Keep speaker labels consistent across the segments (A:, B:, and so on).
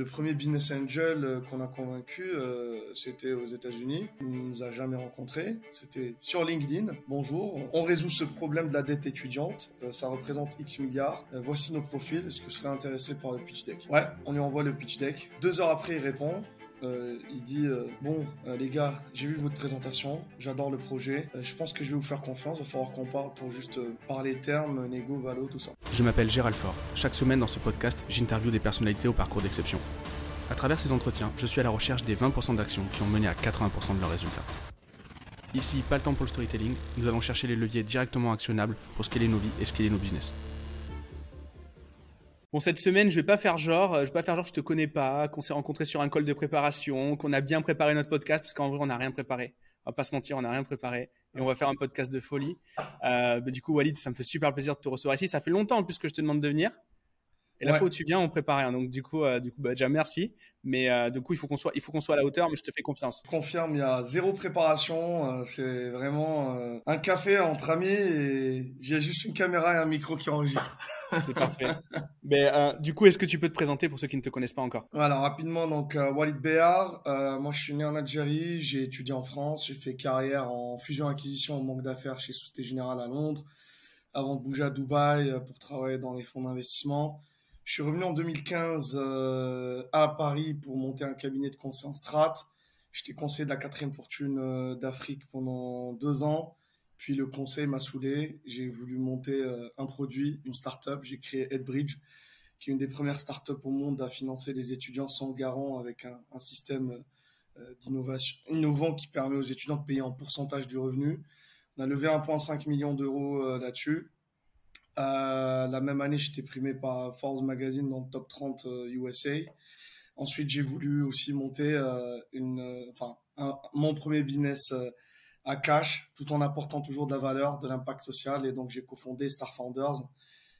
A: Le premier business angel euh, qu'on a convaincu, euh, c'était aux États-Unis. Il nous a jamais rencontrés. C'était sur LinkedIn. Bonjour, on résout ce problème de la dette étudiante. Euh, ça représente X milliards. voici nos profils. Est-ce que vous serez intéressé par le pitch deck? Ouais, on lui envoie le pitch deck. Deux heures après, il répond. Euh, il dit euh, Bon, euh, les gars, j'ai vu votre présentation, j'adore le projet, je pense que je vais vous faire confiance, il va falloir qu'on parle pour juste parler termes, négo, valo, tout ça.
B: Je m'appelle Gérald Fort. Chaque semaine dans ce podcast, j'interviewe des personnalités au parcours d'exception. À travers ces entretiens, je suis à la recherche des 20% d'actions qui ont mené à 80% de leurs résultats. Ici, pas le temps pour le storytelling, nous allons chercher les leviers directement actionnables pour scaler nos vies et scaler nos business. Bon, cette semaine, je vais pas faire genre, euh, je vais pas faire genre je te connais pas, qu'on s'est rencontré sur un call de préparation, qu'on a bien préparé notre podcast, parce qu'en vrai, on n'a rien préparé. On va pas se mentir, on n'a rien préparé. Et on va faire un podcast de folie. Euh, bah, du coup, Walid, ça me fait super plaisir de te recevoir ici. Ça fait longtemps en plus que je te demande de venir. Et la fois où tu viens, on prépare rien. Donc du coup, euh, du coup, bah, déjà merci. Mais euh, du coup, il faut qu'on soit, il faut qu'on soit à la hauteur. Mais je te fais confiance.
A: Je confirme, il y a zéro préparation. Euh, c'est vraiment un café entre amis et j'ai juste une caméra et un micro qui enregistre.
B: c'est parfait. Mais du coup, est-ce que tu peux te présenter pour ceux qui ne te connaissent pas encore?
A: Voilà, rapidement. Donc Walid Béar. moi, je suis né en Algérie. J'ai étudié en France. J'ai fait carrière en fusion acquisition en banque d'affaires chez Société Générale à Londres avant de bouger à Dubaï pour travailler dans les fonds d'investissement. Je suis revenu en 2015 euh, à Paris pour monter un cabinet de conseil en strat. J'étais conseiller de la quatrième fortune euh, d'Afrique pendant deux ans. Puis le conseil m'a saoulé. J'ai voulu monter euh, un produit, une start-up. J'ai créé Edbridge, qui est une des premières start-up au monde à financer les étudiants sans garant avec un, un système d'innovation innovant qui permet aux étudiants de payer en pourcentage du revenu. On a levé 1,5 million d'euros là-dessus. Euh, la même année, j'étais primé par Forbes Magazine dans le top 30 USA. Euh, Ensuite, j'ai voulu aussi monter euh, une, enfin, mon premier business à cash, tout en apportant toujours de la valeur, de l'impact social. Et donc, j'ai cofondé Star Founders,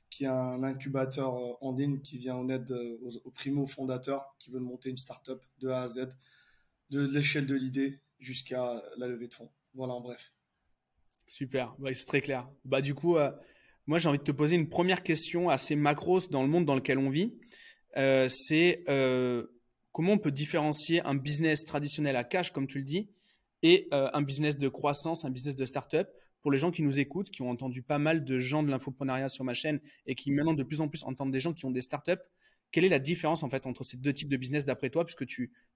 A: qui est un incubateur en ligne qui vient en aide aux, primo fondateurs qui veulent monter une startup de A à Z, de l'échelle de l'idée jusqu'à la levée de fonds. Voilà en bref.
B: Super, c'est très clair. Bah du coup, moi, j'ai envie de te poser une première question assez macro dans le monde dans lequel on vit. Euh, c'est euh, comment on peut différencier un business traditionnel à cash, comme tu le dis, et euh, un business de croissance, un business de start-up? Pour les gens qui nous écoutent, qui ont entendu pas mal de gens de l'infoprenariat sur ma chaîne et qui maintenant de plus en plus entendent des gens qui ont des startups. Quelle est la différence en fait entre ces deux types de business d'après toi, puisque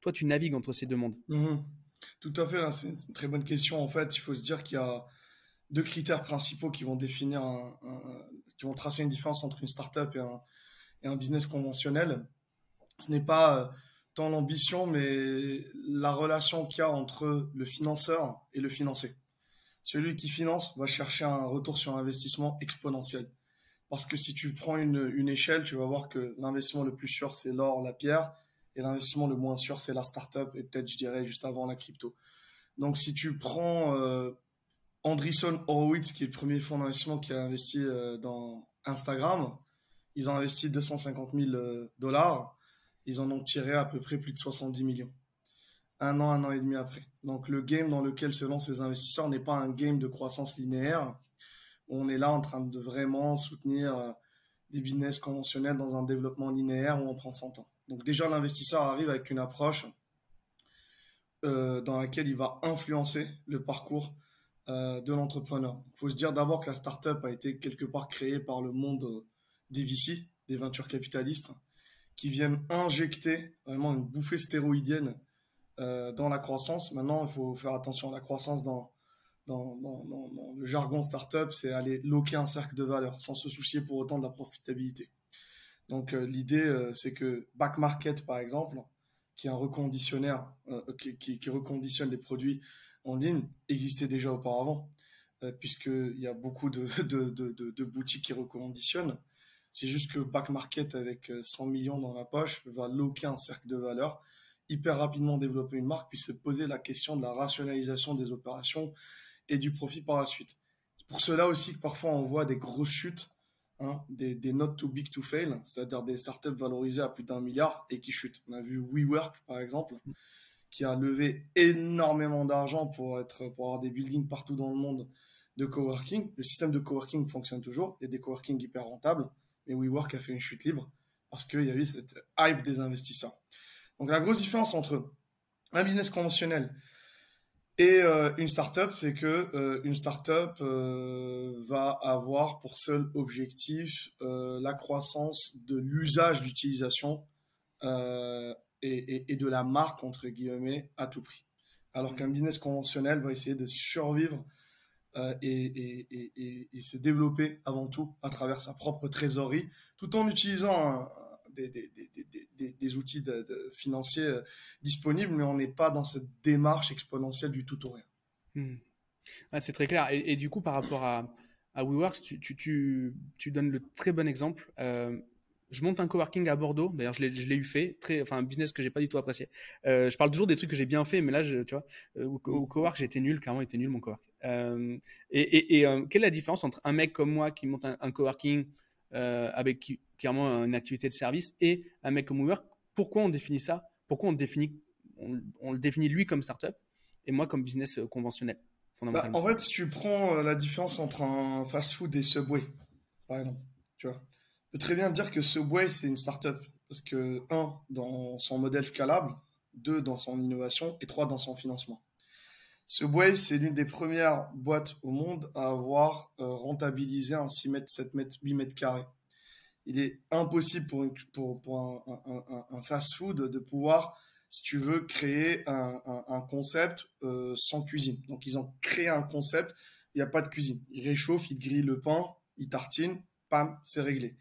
B: toi, tu navigues entre ces deux mondes
A: mmh Tout à fait, c'est une très bonne question. En fait, il faut se dire qu'il y a deux critères principaux qui vont définir, qui vont tracer une différence entre une startup et un, et un business conventionnel. Ce n'est pas euh, tant l'ambition, mais la relation qu'il y a entre le financeur et le financé. Celui qui finance va chercher un retour sur investissement exponentiel. Parce que si tu prends une, une échelle, tu vas voir que l'investissement le plus sûr, c'est l'or, la pierre, et l'investissement le moins sûr, c'est la startup, et peut-être, je dirais, juste avant la crypto. Donc, si tu prends euh, Andreessen Horowitz, qui est le premier fonds d'investissement qui a investi euh, dans Instagram, ils ont investi 250 000 euh, dollars. Ils en ont tiré à peu près plus de 70 millions. Un an, un an et demi après. Donc le game dans lequel se lancent les investisseurs n'est pas un game de croissance linéaire. On est là en train de vraiment soutenir euh, des business conventionnels dans un développement linéaire où on prend 100 ans. Donc déjà, l'investisseur arrive avec une approche dans laquelle il va influencer le parcours euh, de l'entrepreneur. Il faut se dire d'abord que la startup a été quelque part créée par le monde euh, des VC, des ventures capitalistes, qui viennent injecter vraiment une bouffée stéroïdienne euh, dans la croissance. Maintenant, il faut faire attention à la croissance dans, le jargon startup, c'est aller loquer un cercle de valeur sans se soucier pour autant de la profitabilité. Donc l'idée, c'est que Back Market, par exemple, qui est un reconditionnaire, qui, qui, reconditionne les produits en ligne existait déjà auparavant, euh, puisqu'il y a beaucoup de, boutiques qui reconditionnent. C'est juste que Back Market, avec 100 euh, millions dans la poche, va loquer un cercle de valeur, hyper rapidement développer une marque, puis se poser la question de la rationalisation des opérations et du profit par la suite. C'est pour cela aussi que parfois on voit des grosses chutes, hein, des, des not too big to fail, c'est-à-dire des startups valorisées à plus d'un milliard et qui chutent. On a vu WeWork, par exemple, qui a levé énormément d'argent pour, être, pour avoir des buildings partout dans le monde de coworking. Le système de coworking fonctionne toujours. Il y a des coworking hyper rentables. Mais WeWork a fait une chute libre parce qu'il y a eu cette hype des investisseurs. Donc la grosse différence entre un business conventionnel et euh, une startup, c'est que euh, une startup euh, va avoir pour seul objectif la croissance de l'usage d'utilisation et, et, de la marque entre guillemets à tout prix. Alors qu'un business conventionnel va essayer de survivre et, et, se développer avant tout à travers sa propre trésorerie, tout en utilisant des, des, des, des, outils de, financiers euh, disponibles, mais on n'est pas dans cette démarche exponentielle du tout ou rien.
B: Hmm. c'est très clair. Et, du coup, par rapport à, à WeWorks, tu, tu, tu, tu, donnes le très bon exemple. Euh, je monte un coworking à Bordeaux. D'ailleurs, je l'ai eu fait. Très, enfin, un business que j'ai pas du tout apprécié. Euh, je parle toujours des trucs que j'ai bien fait, mais là, tu vois, au, au cowork, j'étais nul. Clairement, était nul mon cowork. et, et, quelle est la différence entre un mec comme moi qui monte un, coworking avec clairement une activité de service, et un mec comme Uber. Pourquoi on définit ça? Pourquoi on, définit, on, le définit lui comme startup et moi comme business euh, conventionnel
A: bah, En fait, si tu prends euh, la différence entre un fast-food et Subway, par exemple, tu vois, je peux très bien dire que Subway, c'est une startup. Parce que, un, dans son modèle scalable, deux, dans son innovation, et trois, dans son financement. Subway, c'est l'une des premières boîtes au monde à avoir euh, rentabilisé un 6 mètres, 7 mètres, 8 mètres carrés il est impossible pour, pour, un, fast-food de pouvoir, si tu veux, créer un, concept euh, sans cuisine. Donc, ils ont créé un concept, il n'y a pas de cuisine. Ils réchauffent, ils grillent le pain, ils tartinent, pam, c'est réglé.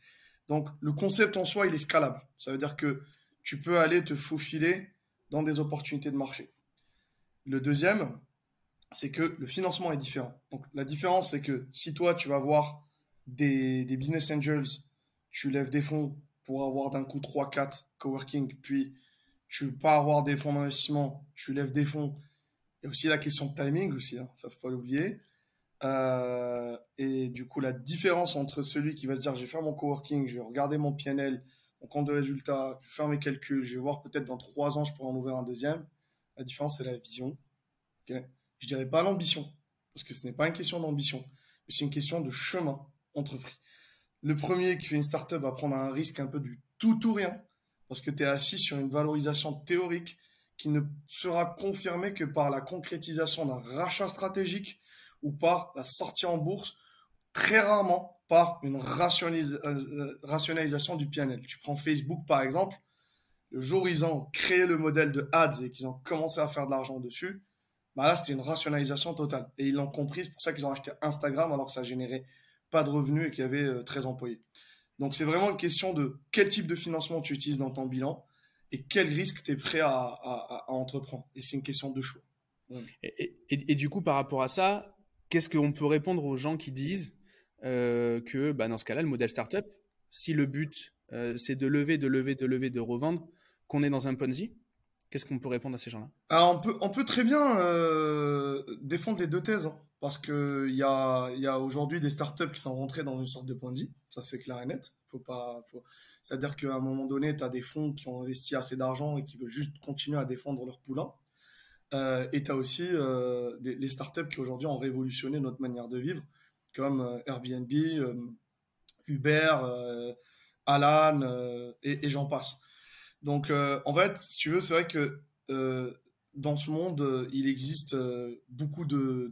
A: Donc, le concept en soi, il est scalable. Ça veut dire que tu peux aller te faufiler dans des opportunités de marché. Le deuxième, c'est que le financement est différent. Donc, la différence, c'est que si toi, tu vas voir des, business angels tu lèves des fonds pour avoir d'un coup 3-4 coworking, puis tu pas avoir des fonds d'investissement, tu lèves des fonds. Il y a aussi la question de timing aussi, hein, ça faut pas l'oublier. Euh, et du coup, la différence entre celui qui va se dire, je vais faire mon coworking, je vais regarder mon PNL, mon compte de résultat, je vais faire mes calculs, je vais voir peut-être dans trois ans, je pourrais en ouvrir un deuxième. La différence, c'est la vision. Okay je dirais pas l'ambition, parce que ce n'est pas une question d'ambition, mais c'est une question de chemin entrepris. Le premier qui fait une startup va prendre un risque un peu du tout ou rien, parce que tu es assis sur une valorisation théorique qui ne sera confirmée que par la concrétisation d'un rachat stratégique ou par la sortie en bourse, très rarement par une euh, rationalisation du PNL. Tu prends Facebook par exemple, le jour où ils ont créé le modèle de ads et qu'ils ont commencé à faire de l'argent dessus, bah là c'était une rationalisation totale. Et ils l'ont compris, c'est pour ça qu'ils ont acheté Instagram alors que ça générait pas de revenus et qui avait 13 euh, employés. Donc c'est vraiment une question de quel type de financement tu utilises dans ton bilan et quel risque tu es prêt à, entreprendre. Et c'est une question de choix.
B: Et, du coup, par rapport à ça, qu'est-ce qu'on peut répondre aux gens qui disent euh, que bah, dans ce cas-là, le modèle startup, si le but euh, c'est de lever, de lever, de lever, de revendre, qu'on est dans un Ponzi, qu'est-ce qu'on peut répondre à ces gens-là?
A: On peut, très bien défendre les deux thèses. Hein parce qu'il y a, y a aujourd'hui des startups qui sont rentrées dans une sorte de point ça c'est clair et net. Faut pas, faut... C'est-à-dire qu'à un moment donné, tu as des fonds qui ont investi assez d'argent et qui veulent juste continuer à défendre leur poulain. Euh, et tu as aussi euh, les startups qui aujourd'hui ont révolutionné notre manière de vivre, comme euh, Airbnb, Uber, Alan, et, j'en passe. Donc en fait, si tu veux, c'est vrai que dans ce monde, il existe beaucoup de,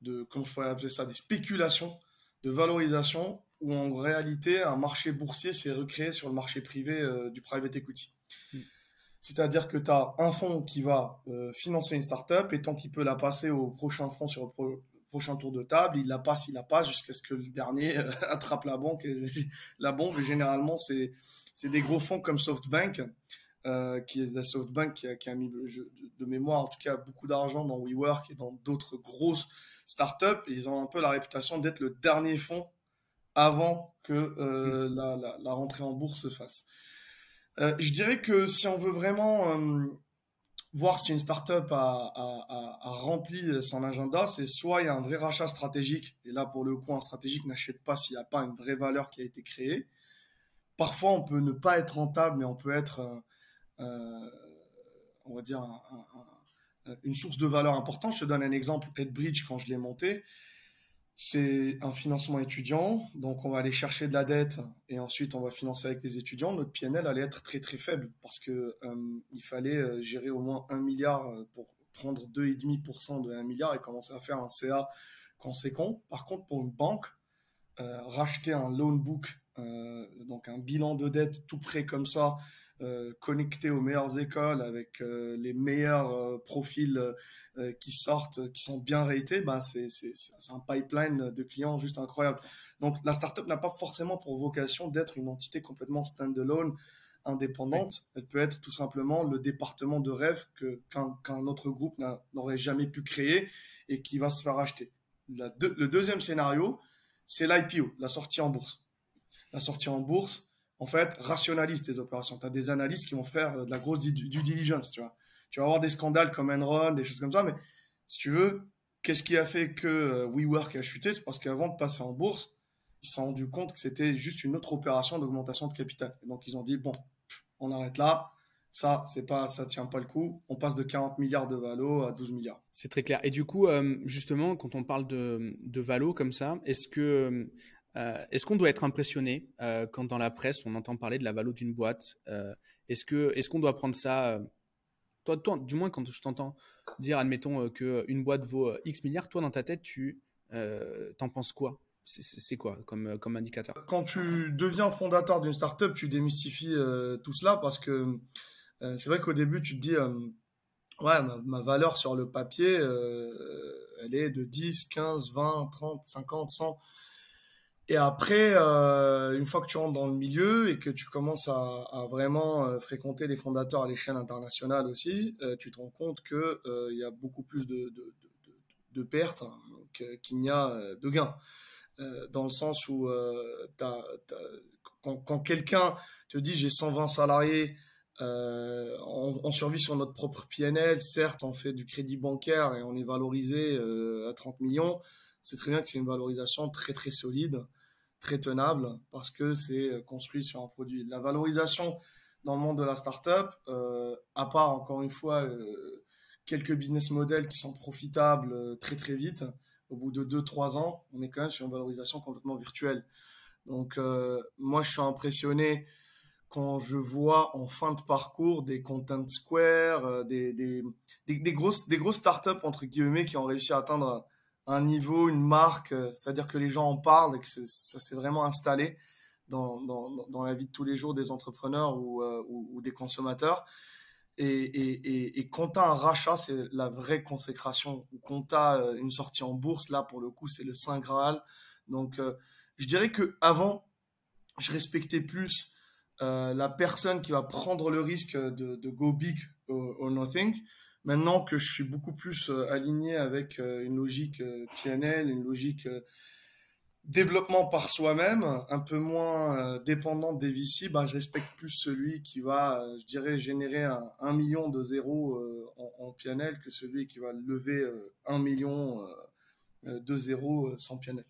A: de, comment je pourrais appeler ça, des spéculations de valorisation où en réalité, un marché boursier s'est recréé sur le marché privé du private equity. C'est-à-dire que tu as un fonds qui va financer une startup et tant qu'il peut la passer au prochain fonds sur le prochain tour de table, il la passe, il la passe jusqu'à ce que le dernier attrape la banque. Et, la bombe, et généralement, c'est des gros fonds comme SoftBank euh, qui est la SoftBank qui a, qui a mis de, mémoire en tout cas beaucoup d'argent dans WeWork et dans d'autres grosses startups. Et ils ont un peu la réputation d'être le dernier fonds avant que euh, mm. la, la, rentrée en bourse se fasse. Euh, je dirais que si on veut vraiment voir si une startup a, rempli son agenda, c'est soit il y a un vrai rachat stratégique, et là pour le coup un stratégique n'achète pas s'il n'y a pas une vraie valeur qui a été créée. Parfois on peut ne pas être rentable, mais on peut être euh, on va dire, une source de valeur importante. Je te donne un exemple, Headbridge, quand je l'ai monté, c'est un financement étudiant, donc on va aller chercher de la dette et ensuite on va financer avec les étudiants. Notre PNL allait être très très faible parce que euh, il fallait euh, gérer au moins un milliard euh, pour prendre 2,5% de 1 milliard et commencer à faire un CA conséquent. Par contre, pour une banque, racheter un loan book, donc un bilan de dette tout près comme ça, euh, connecté aux meilleures écoles avec euh, les meilleurs euh, profils qui sortent, qui sont bien ratés, ben c'est un pipeline de clients juste incroyable. Donc la startup n'a pas forcément pour vocation d'être une entité complètement standalone, indépendante. Elle peut être tout simplement le département de rêve qu'un autre groupe n'aurait jamais pu créer et qui va se faire acheter. le deuxième scénario, c'est l'IPO, la sortie en bourse. La sortie en bourse, en fait, rationalise tes opérations. Tu as des analystes qui vont faire euh, de la grosse due diligence. Tu vas avoir des scandales comme Enron, des choses comme ça, mais si tu veux, qu'est-ce qui a fait que euh, WeWork a chuté? C'est parce qu'avant de passer en bourse, ils se sont rendus compte que c'était juste une autre opération d'augmentation de capital. Et donc, ils ont dit, bon, on arrête là. Ça, c'est pas, ça tient pas le coup. On passe de 40 milliards de valo à 12 milliards.
B: C'est très clair. Et du coup, euh, justement, quand on parle de, de valo comme ça, est-ce que euh, est-ce qu'on doit être impressionné euh, quand dans la presse on entend parler de la valeur d'une boîte euh, Est-ce que est-ce qu'on doit prendre ça toi, du moins quand je t'entends dire, admettons qu'une boîte vaut X milliards, toi dans ta tête, tu t'en penses quoi? C'est quoi comme, comme indicateur?
A: Quand tu deviens fondateur d'une startup, tu démystifies tout cela parce que c'est vrai qu'au début, tu te dis, ouais, ma, ma, valeur sur le papier, elle est de 10, 15, 20, 30, 50, 100. Et après, euh, une fois que tu rentres dans le milieu et que tu commences à, vraiment euh, fréquenter les fondateurs à l'échelle internationale aussi, euh, tu te rends compte qu'il il y a beaucoup plus de, pertes qu'il n'y a de gains. dans le sens où quand, quelqu'un te dit j'ai 120 salariés, on, on, survit sur notre propre PNL, certes on fait du crédit bancaire et on est valorisé à 30 millions, c'est très bien que c'est une valorisation très très solide très tenable parce que c'est euh, construit sur un produit. La valorisation dans le monde de la startup, euh, à part encore une fois euh, quelques business models qui sont profitables euh, très très vite, au bout de 2-3 ans, on est quand même sur une valorisation complètement virtuelle. Donc moi je suis impressionné quand je vois en fin de parcours des Content Square, des, grosses, des grosses startups entre guillemets qui ont réussi à atteindre un niveau, une marque, euh, c'est-à-dire que les gens en parlent et que ça s'est vraiment installé dans, la vie de tous les jours des entrepreneurs ou, euh, des consommateurs. Et, et, as un rachat, c'est la vraie consécration. Ou quand euh, une sortie en bourse, là, pour le coup, c'est le Saint Graal. Donc, je dirais que avant, je respectais plus la personne qui va prendre le risque de go big or nothing Maintenant que je suis beaucoup plus euh, aligné avec euh, une logique euh, PNL, une logique développement par soi-même, un peu moins dépendant des VC, ben, je respecte plus celui qui va, je dirais, générer un, million de zéros en, en, PNL que celui qui va lever un million de zéros sans PNL.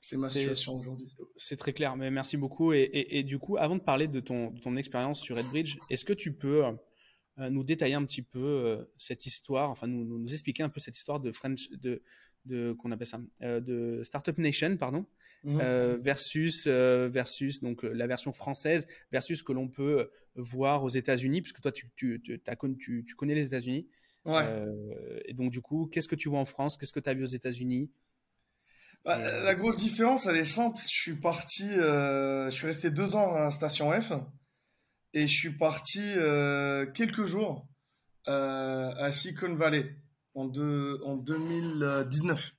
A: C'est ma situation aujourd'hui.
B: C'est très clair, mais merci beaucoup. Et, et, du coup, avant de parler de ton, de ton expérience sur Redbridge, est-ce que tu peux nous détailler un petit peu euh, cette histoire, enfin nous, nous, expliquer un peu cette histoire de French, de, de qu'on appelle ça, euh, de Startup Nation, pardon, mhm. versus versus donc la version française versus ce que l'on peut voir aux États-Unis, puisque toi tu tu, tu, tu, tu connais les États-Unis. Ouais. et donc du coup, qu'est-ce que tu vois en France? Qu'est-ce que tu as vu aux États-Unis?
A: Bah, La grosse différence, elle est simple. Je suis parti, je suis resté deux ans à Station F. Et je suis parti euh, quelques jours euh, à Silicon Valley en, en 2019.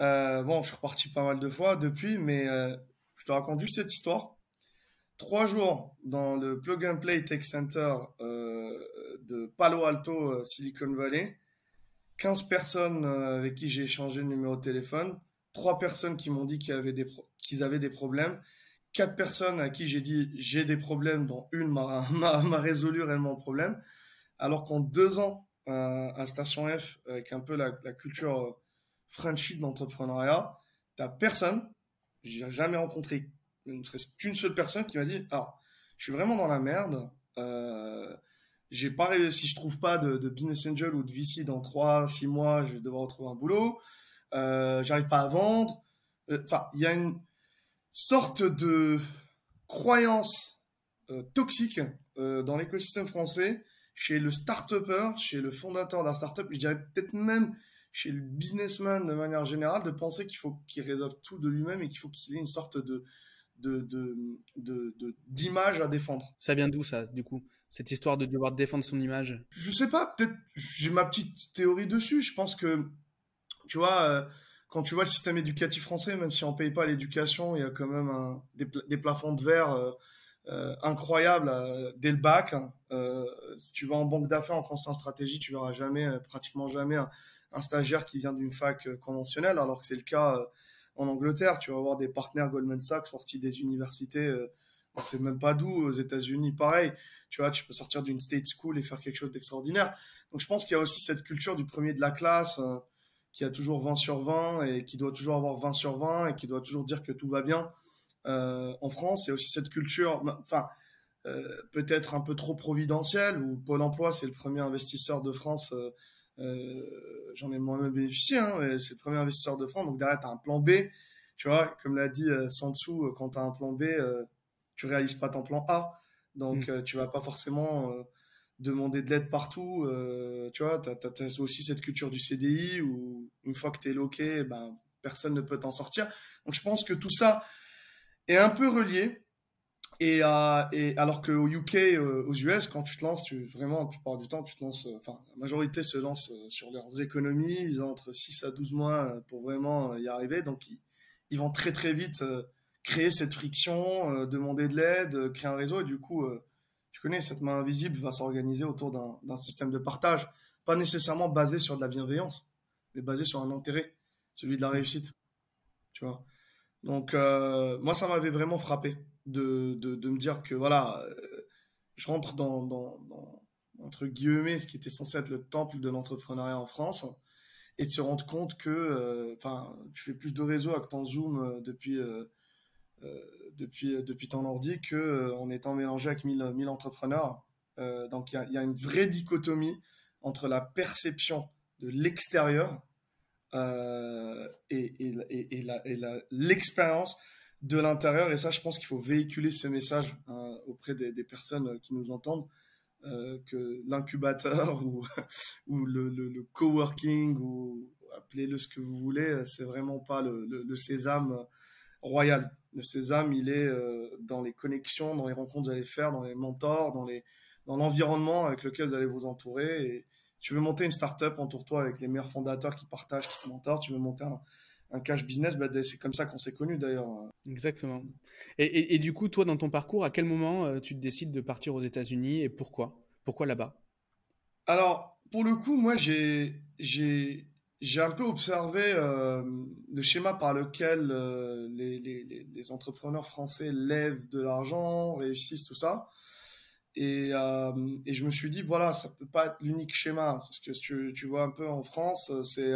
A: Euh, bon, je suis reparti pas mal de fois depuis, mais je te raconte juste cette histoire. Trois jours dans le Plug and Play Tech Center de Palo Alto, Silicon Valley. 15 personnes avec qui j'ai échangé le numéro de téléphone. Trois personnes qui m'ont dit qu'ils avaient des problèmes quatre personnes à qui j'ai dit j'ai des problèmes, dont une m'a résolu réellement le problème. Alors qu'en deux ans euh, à Station F, avec un peu la, culture euh, Frenchie d'entrepreneuriat, t'as personne, j'ai jamais rencontré ne serait qu'une seule personne qui m'a dit alors je suis vraiment dans la merde. Euh, j'ai pas si je trouve pas de, business angel ou de VC dans trois, six mois, je vais devoir retrouver un boulot. j'arrive pas à vendre. Enfin, il y a une sorte de croyance toxique dans l'écosystème français chez le start-upper, chez le fondateur d'un start-up, je dirais peut-être même chez le businessman de manière générale, de penser qu'il faut qu'il résolve tout de lui-même et qu'il faut qu'il ait une sorte de d'image à défendre.
B: Ça vient d'où ça, du coup Cette histoire de devoir défendre son image?
A: Je sais pas, peut-être j'ai ma petite théorie dessus. Je pense que, tu vois, euh, quand tu vois le système éducatif français, même si on paye pas l'éducation, il y a quand même des, plafonds de verre euh, euh, incroyables dès le bac. Hein. si tu vas en banque d'affaires, en conseil stratégie, tu verras jamais, pratiquement jamais, un stagiaire qui vient d'une fac euh, conventionnelle, alors que c'est le cas euh, en Angleterre. Tu vas avoir des partenaires Goldman Sachs sortis des universités, euh, on sait même pas d'où, aux États-Unis, pareil. Tu vois, tu peux sortir d'une state school et faire quelque chose d'extraordinaire. Donc je pense qu'il y a aussi cette culture du premier de la classe qui a toujours 20 sur 20 et qui doit toujours avoir 20 sur 20 et qui doit toujours dire que tout va bien. en France, il y a aussi cette culture, enfin, peut-être un peu trop providentielle, où Pôle emploi, c'est le premier investisseur de France euh, j'en ai moi-même bénéficié, hein, c'est le premier investisseur de France, donc derrière, tu as un plan B. Tu vois, comme l'a dit euh, Sansou, euh, quand tu as un plan B, tu réalises pas ton plan A. Donc, mm. tu vas pas forcément demander de l'aide partout. tu vois, tu as, aussi cette culture du CDI où une fois que tu es loqué, ben, personne ne peut t'en sortir. Donc, je pense que tout ça est un peu relié. Et, euh, alors qu'au UK, euh, aux US, quand tu te lances, tu, vraiment, la plupart du temps, tu te lances, euh, enfin, la majorité se lance euh, sur leurs économies. Ils ont entre 6 à 12 mois pour vraiment y arriver. Donc, ils, ils vont très, très vite créer cette friction, demander de l'aide, créer un réseau. Et du coup, connais, cette main invisible va s'organiser autour d'un système de partage. Pas nécessairement basé sur de la bienveillance, mais basé sur un intérêt, celui de la réussite. Tu vois. Donc, moi, ça m'avait vraiment frappé de, de, me dire que voilà, euh, je rentre dans, dans, entre guillemets, ce qui était censé être le temple de l'entrepreneuriat en France, et de se rendre compte que euh, enfin tu fais plus de réseaux avec ton Zoom euh, depuis, depuis, depuis ton ordi que en étant mélangé avec 1000, 1000 entrepreneurs. donc il y, a, une vraie dichotomie entre la perception de l'extérieur et, et, et, et l'expérience de l'intérieur. Et ça, je pense qu'il faut véhiculer ce message auprès des, personnes qui nous entendent. Euh, que l'incubateur ou, ou le, le, coworking ou appelez-le ce que vous voulez, c'est vraiment pas le, le, sésame royal. Le sésame, il est euh, dans les connexions, dans les rencontres que vous allez faire, dans les mentors, dans les dans l'environnement avec lequel vous allez vous entourer. Et tu veux monter une startup, entoure-toi avec les meilleurs fondateurs qui partagent, qui mentorent. Tu veux monter un, un cash business, bah, c'est comme ça qu'on s'est connus d'ailleurs.
B: Exactement. Et, et, du coup, toi, dans ton parcours, à quel moment euh, tu décides de partir aux États-Unis et pourquoi? Pourquoi là-bas?
A: Alors, pour le coup, moi, j'ai un peu observé euh, le schéma par lequel euh, les, entrepreneurs français lèvent de l'argent, réussissent, tout ça. Et, et, je me suis dit, voilà, ça peut pas être l'unique schéma. Parce que tu, vois un peu en France, c'est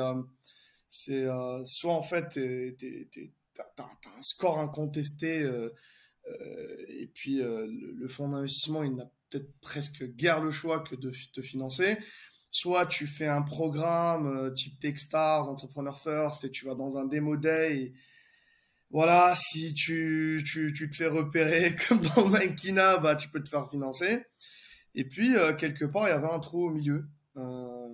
A: euh, soit en fait, tu as, un score incontesté euh, euh, et puis le, fonds d'investissement, il n'a peut-être presque guère le choix que de te financer. Soit tu fais un programme type Techstars, Entrepreneur First, et tu vas dans un démo day. voilà, si tu, tu, tu, te fais repérer comme dans Mankina, bah, tu peux te faire financer. Et puis, quelque part, il y avait un trou au milieu. Euh,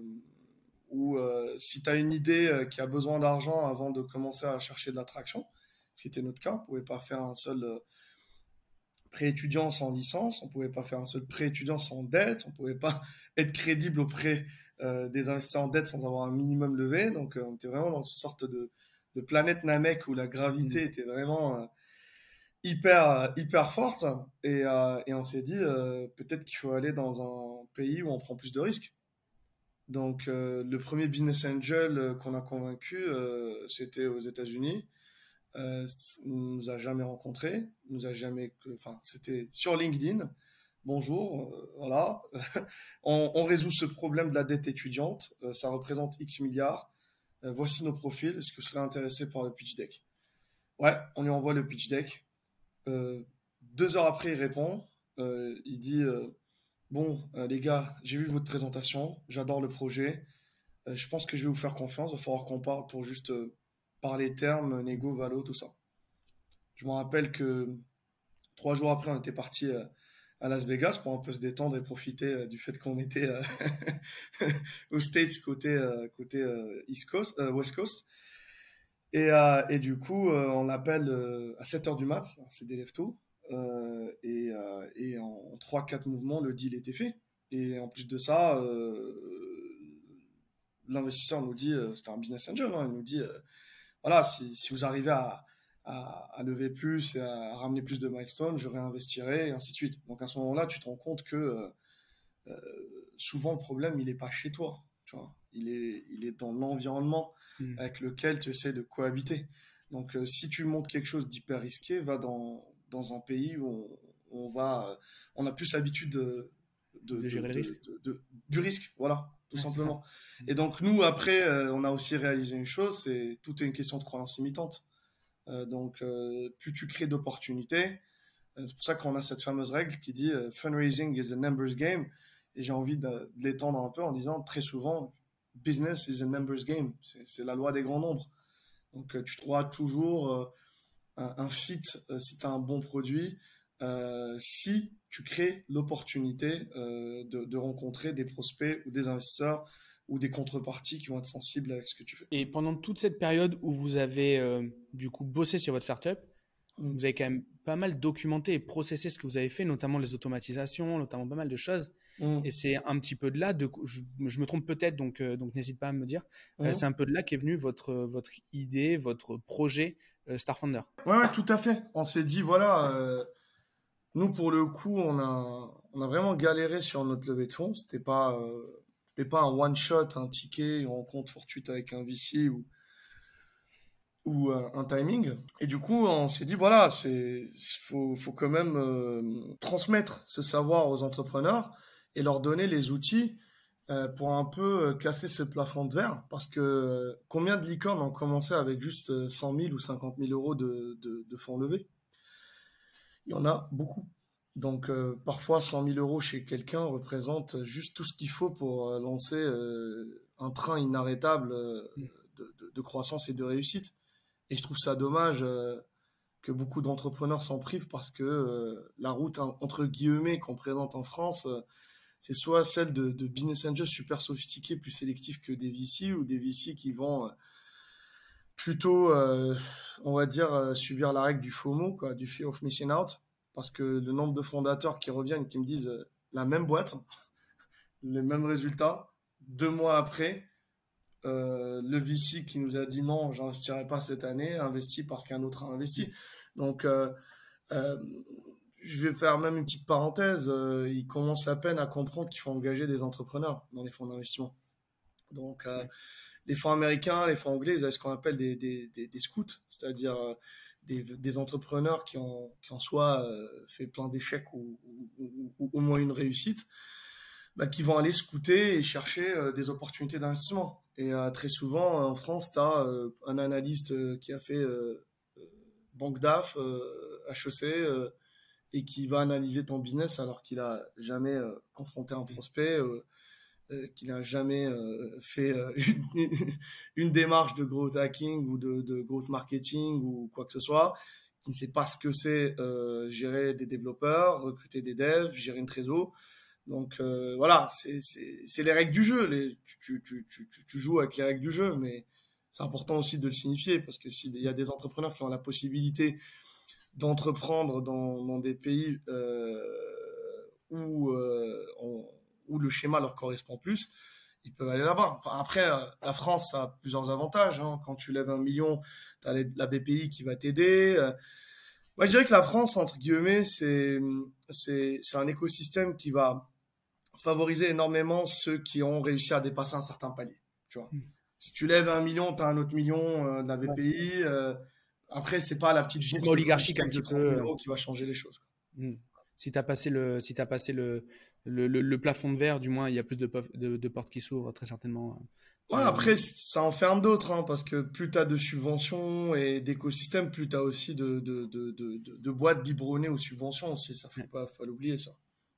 A: euh, si tu as une idée euh, qui a besoin d'argent avant de commencer à chercher de l'attraction, ce qui était notre cas, on pouvait pas faire un seul euh, pré-étudiant sans licence, on ne pouvait pas faire un seul pré-étudiant sans dette, on ne pouvait pas être crédible auprès des investisseurs en dette sans avoir un minimum levé. Donc on était vraiment dans une sorte de, de planète Namek où la gravité mmh. était vraiment hyper, hyper forte. Et, et on s'est dit, peut-être qu'il faut aller dans un pays où on prend plus de risques. Donc, euh, le premier business angel euh, qu'on a convaincu, euh, c'était aux États-Unis. Euh, nous a jamais rencontré, nous a jamais, enfin, c'était sur LinkedIn. Bonjour, voilà. on, on, résout ce problème de la dette étudiante. ça représente X milliards. voici nos profils. Est-ce que vous serez intéressé par le pitch deck? Ouais, on lui envoie le pitch deck. deux heures après, il répond. il dit Bon, euh, les gars, j'ai vu votre présentation, j'adore le projet. je pense que je vais vous faire confiance. Il va falloir qu'on parle pour juste parler termes, négo, valo, tout ça. Je me rappelle que trois jours après, on était parti à Las Vegas pour un peu se détendre et profiter du fait qu'on était aux States côté, côté East Coast, West Coast. Et, du coup, on l'appelle à 7h du mat, c'est des lève tôt. et, et en 3-4 mouvements, le deal était fait. Et en plus de ça, l'investisseur nous dit, c'était un business angel, hein, il nous dit, voilà, si, si, vous arrivez à, à, lever plus et à ramener plus de milestones, je réinvestirai et ainsi de suite. Donc à ce moment-là, tu te rends compte que euh, euh, souvent le problème, il n'est pas chez toi, tu vois. Il est, il est dans l'environnement hmm. avec lequel tu essaies de cohabiter. Donc euh, si tu montes quelque chose d'hyper risqué, va dans, dans un pays où on, va, on a plus l'habitude de,
B: de, gérer le risque.
A: du risque, voilà, tout simplement. Et donc nous, après, on a aussi réalisé une chose, c'est tout est une question de croyance imitante. Euh, donc, euh, plus tu crées d'opportunités, euh, c'est pour ça qu'on a cette fameuse règle qui dit fundraising is a numbers game. Et j'ai envie de, l'étendre un peu en disant très souvent, business is a numbers game. C'est la loi des grands nombres. Donc tu trouveras toujours un, fit si tu as un bon produit, si tu crées l'opportunité de, de, rencontrer des prospects ou des investisseurs ou des contreparties qui vont être sensibles avec ce que tu fais.
B: Et pendant toute cette période où vous avez euh, du coup bossé sur votre startup, mm. vous avez quand même pas mal documenté et processé ce que vous avez fait, notamment les automatisations, notamment pas mal de choses. Mm. Et c'est un petit peu de là, de, je, me trompe peut-être, donc, euh, donc n'hésite pas à me dire. Euh, c'est un peu de là qu'est venue votre, votre idée, votre projet Starfounder.
A: Ouais, ouais, tout à fait. On s'est dit, voilà, nous pour le coup, on a, vraiment galéré sur notre levée de fonds. C'était pas c'était pas un one shot, un ticket, une rencontre fortuite avec un VC ou ou un, timing. Et du coup, on s'est dit voilà, c'est faut quand même euh, transmettre ce savoir aux entrepreneurs et leur donner les outils euh, pour un peu euh, casser ce plafond de verre. Parce que combien de licornes ont commencé avec juste 100 000 ou 50 000 euros de, de fonds levés? Il y en a beaucoup. Donc euh, parfois 100 000 euros chez quelqu'un représente juste tout ce qu'il faut pour euh, lancer euh, un train inarrêtable de, croissance et de réussite. Et je trouve ça dommage que beaucoup d'entrepreneurs s'en privent parce que la route entre guillemets qu'on présente en France, c'est soit celle de, business angels super sophistiqués, plus sélectifs que des VC, ou des VC qui vont plutôt, on va dire, subir la règle du FOMO, quoi, du fear of missing out parce que le nombre de fondateurs qui reviennent qui me disent euh, la même boîte, les mêmes résultats, deux mois après, euh, le VC qui nous a dit non, j'investirai pas cette année, investi parce qu'un autre a investi. Donc, euh, je vais faire même une petite parenthèse. ils commencent à peine à comprendre qu'il faut engager des entrepreneurs dans les fonds d'investissement. Donc, les fonds américains, les fonds anglais, ils ont ce qu'on appelle des, scouts, c'est-à-dire des, entrepreneurs qui ont, en soit euh, fait plein d'échecs ou, au moins une réussite, bah, qui vont aller scouter et chercher euh, des opportunités d'investissement. Et euh, très souvent, en France, tu as un analyste qui a fait Banque DAF, HEC, et qui va analyser ton business alors qu'il a jamais confronté un prospect euh, qu'il n'a jamais euh, fait euh, une, démarche de growth hacking ou de, growth marketing ou quoi que ce soit, qui ne sait pas ce que c'est gérer des développeurs, recruter des devs, gérer une trésor. Donc voilà, c'est les règles du jeu. Tu, joues avec les règles du jeu, mais c'est important aussi de le signifier parce que s'il y a des entrepreneurs qui ont la possibilité d'entreprendre dans, dans, des pays où on, où le schéma leur correspond plus, ils peuvent aller là-bas. après, euh, la France a plusieurs avantages. Hein. Quand tu lèves un million, tu as la BPI qui va t'aider. Euh. Moi, je dirais que la France, entre guillemets, c'est, un écosystème qui va favoriser énormément ceux qui ont réussi à dépasser un certain palier. Tu vois. Hmm. Si tu lèves un million, tu as un autre million euh, de la BPI. après, c'est pas la petite
B: oligarchique un petit peu
A: qui va changer les choses.
B: Hmm. Si tu as passé le, si as passé le, le, plafond de verre, du moins, il y a plus de, de, portes qui s'ouvrent, très certainement.
A: Ouais, après, ça enferme d'autres, hein, parce que plus tu as de subventions et d'écosystèmes, plus tu as aussi de, boîtes biberonnées aux subventions aussi. Ça faut pas, faut l'oublier, ça.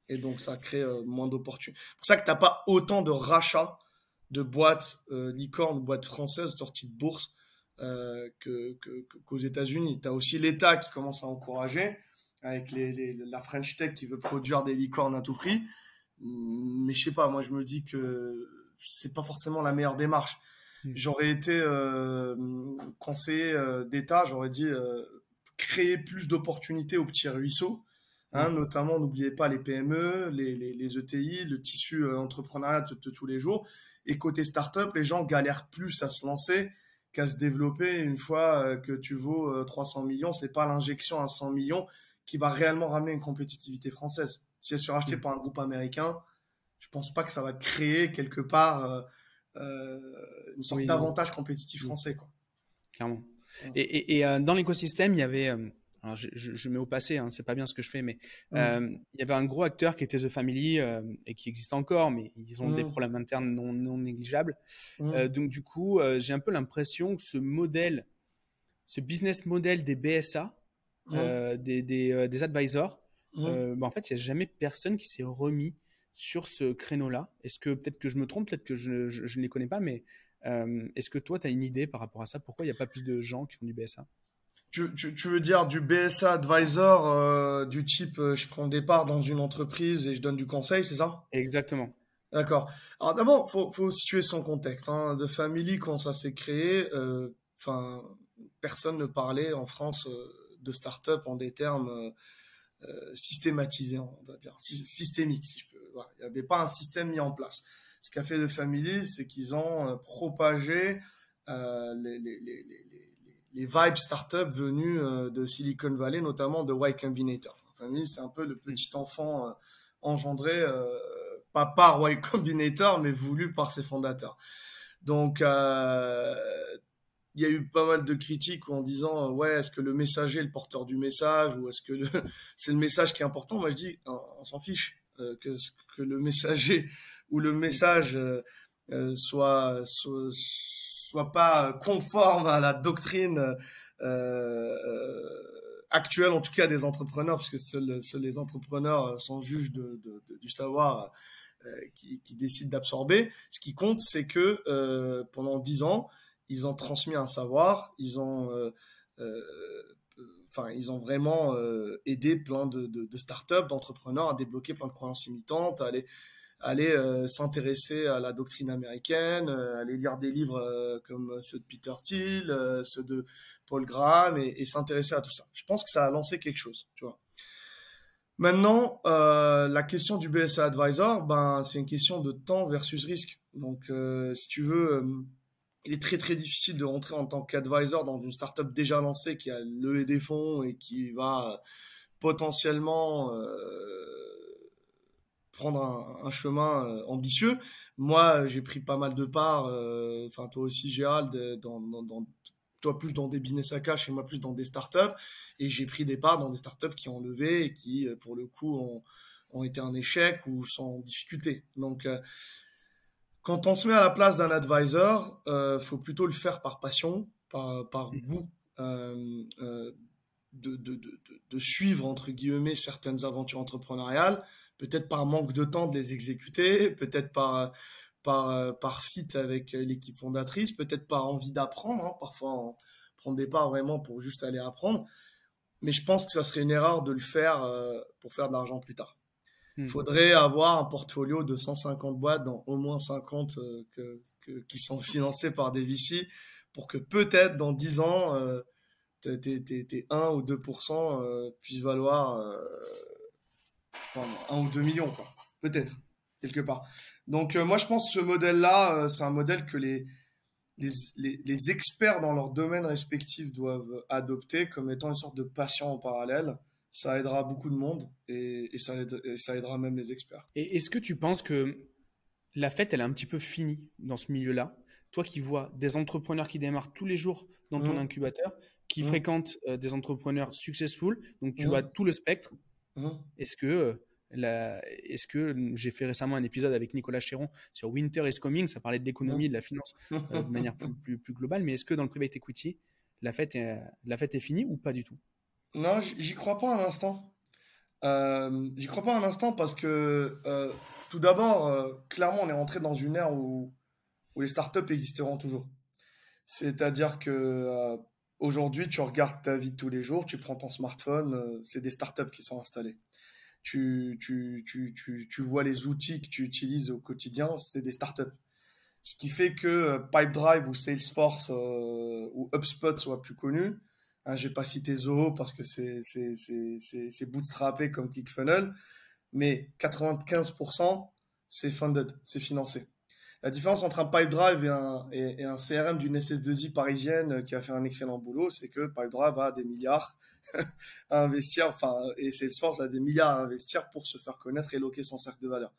A: Et donc, ça crée euh, moins d'opportunités. C'est pour ça que tu n'as pas autant de rachats de boîtes euh, licornes, boîtes françaises sorties de bourse euh, que, qu'aux États-Unis. Tu as aussi l'État qui commence à encourager avec les, la French Tech qui veut produire des licornes à tout prix. Mais je sais pas, moi je me dis que c'est pas forcément la meilleure démarche. Hmm. J'aurais été euh, conseiller euh, d'État, j'aurais dit euh, créer plus d'opportunités aux petits ruisseaux. Hein, hmm. Notamment, n'oubliez pas les PME, les, les, les ETI, le tissu entrepreneuriat de, de, tous les jours. Et côté start-up, les gens galèrent plus à se lancer qu'à se développer une fois que tu vaux 300 millions. C'est pas l'injection à 100 millions qui va réellement ramener une compétitivité française. Si elle est surachetée mm. par un groupe américain, je pense pas que ça va créer quelque part euh, euh, une sorte d'avantage compétitif mm. français. Quoi.
B: Clairement. Et, et, euh, dans l'écosystème, il y avait, alors je, je, mets au passé, hein, c'est pas bien ce que je fais, mais mm. il y avait un gros acteur qui était The Family et qui existe encore, mais ils ont des problèmes internes non, non négligeables. donc du coup, j'ai un peu l'impression que ce modèle, ce business model des BSA, euh, des, des, euh, des, advisors, euh, bah, en fait, il n'y a jamais personne qui s'est remis sur ce créneau-là. Est-ce que peut-être que je me trompe, peut-être que je, je, ne les connais pas, mais est-ce que toi, tu as une idée par rapport à ça? Pourquoi il n'y a pas plus de gens qui font du BSA
A: tu, tu, tu, veux dire du BSA advisor du type je prends des parts dans une entreprise et je donne du conseil, c'est ça?
B: Exactement.
A: D'accord. Alors d'abord, faut, faut situer son contexte. Hein. De Family, quand ça s'est créé, enfin, personne ne parlait en France de start-up en des termes euh, euh, systématisés, on va dire, systémiques, si je peux. Il n'y avait pas un système mis en place. Ce qu'a fait The Family, c'est qu'ils ont euh, propagé les, les, vibes start-up venus de Silicon Valley, notamment de Y Combinator. The Family, c'est un peu le petit enfant engendré, pas par Y Combinator, mais voulu par ses fondateurs. Donc, il y a eu pas mal de critiques en disant ouais est-ce que le messager est le porteur du message ou est-ce que c'est le message qui est important. Moi je dis on, s'en fiche euh, que que le messager ou le message euh, euh, soit, soit, pas conforme à la doctrine actuelle en tout cas des entrepreneurs parce que seuls, les entrepreneurs sont juges de, du savoir qui, qui décident d'absorber. Ce qui compte c'est que pendant dix ans ils ont transmis un savoir, ils ont, euh, euh, enfin, ils ont vraiment euh, aidé plein de, de, startups, d'entrepreneurs à débloquer plein de croyances imitantes, à aller, aller s'intéresser à la doctrine américaine, aller lire des livres comme ceux de Peter Thiel, ceux de Paul Graham, et, s'intéresser à tout ça. Je pense que ça a lancé quelque chose, tu vois. Maintenant, la question du BSA Advisor, ben, c'est une question de temps versus risque. Donc, si tu veux il est très très difficile de rentrer en tant qu'advisor dans une startup déjà lancée qui a levé des fonds et qui va potentiellement euh, prendre un, chemin euh, ambitieux. Moi, j'ai pris pas mal de parts, euh, enfin toi aussi Gérald, toi plus dans des business à cash et moi plus dans des startups, et j'ai pris des parts dans des startups qui ont levé et qui, pour le coup, ont, ont été un échec ou en difficulté. Donc quand on se met à la place d'un advisor, euh, faut plutôt le faire par passion, par, par mm-hmm. goût, euh, euh, de, de, de, de, suivre entre guillemets certaines aventures entrepreneuriales, peut-être par manque de temps de les exécuter, peut-être par par par fit avec l'équipe fondatrice, peut-être par envie d'apprendre. Hein, parfois, on prend des parts vraiment pour juste aller apprendre. Mais je pense que ça serait une erreur de le faire euh, pour faire de l'argent plus tard. Il hmm. faudrait avoir un portfolio de 150 boîtes, dans au moins 50 euh, qui sont financées par des VC, pour que peut-être dans 10 ans, euh, tes, 1 ou 2% euh, puissent valoir euh, 1 ou 2 millions. Peut-être, quelque part. Donc moi, je pense que ce modèle-là, c'est un modèle que les, experts dans leur domaine respectif doivent adopter comme étant une sorte de patient en parallèle ça aidera beaucoup de monde et, ça, ça, aidera même les experts.
B: Et est-ce que tu penses que la fête, elle est un petit peu finie dans ce milieu-là? Toi qui vois des entrepreneurs qui démarrent tous les jours dans ton mmh. incubateur, qui mmh. fréquentent euh, des entrepreneurs successful, donc tu mmh. vois tout le spectre, est-ce que... Euh, est-ce que j'ai fait récemment un épisode avec Nicolas Chéron sur Winter is Coming, ça parlait de l'économie, de la finance euh, de manière plus, plus, plus, globale, mais est-ce que dans le private equity, la fête est, la fête est finie ou pas du tout?
A: Non, j'y crois pas un instant. Euh, j'y crois pas un instant parce que, euh, tout d'abord, euh, clairement, on est rentré dans une ère où où les startups existeront toujours. C'est-à-dire que euh, aujourd'hui, tu regardes ta vie tous les jours, tu prends ton smartphone, euh, c'est des startups qui sont installées. Tu, tu, tu, tu, tu vois les outils que tu utilises au quotidien, c'est des startups. Ce qui fait que euh, Pipedrive ou Salesforce ou HubSpot soient plus connus. Hein, J'ai pas cité Zoho parce que c'est bootstrappé comme ClickFunnels, mais 95% c'est funded, c'est financé. La différence entre un Pipedrive et un, et, un CRM d'une SS2I parisienne euh, qui a fait un excellent boulot, c'est que Pipedrive a des milliards à investir, enfin, et Salesforce a des milliards à investir pour se faire connaître et loquer son cercle de valeur.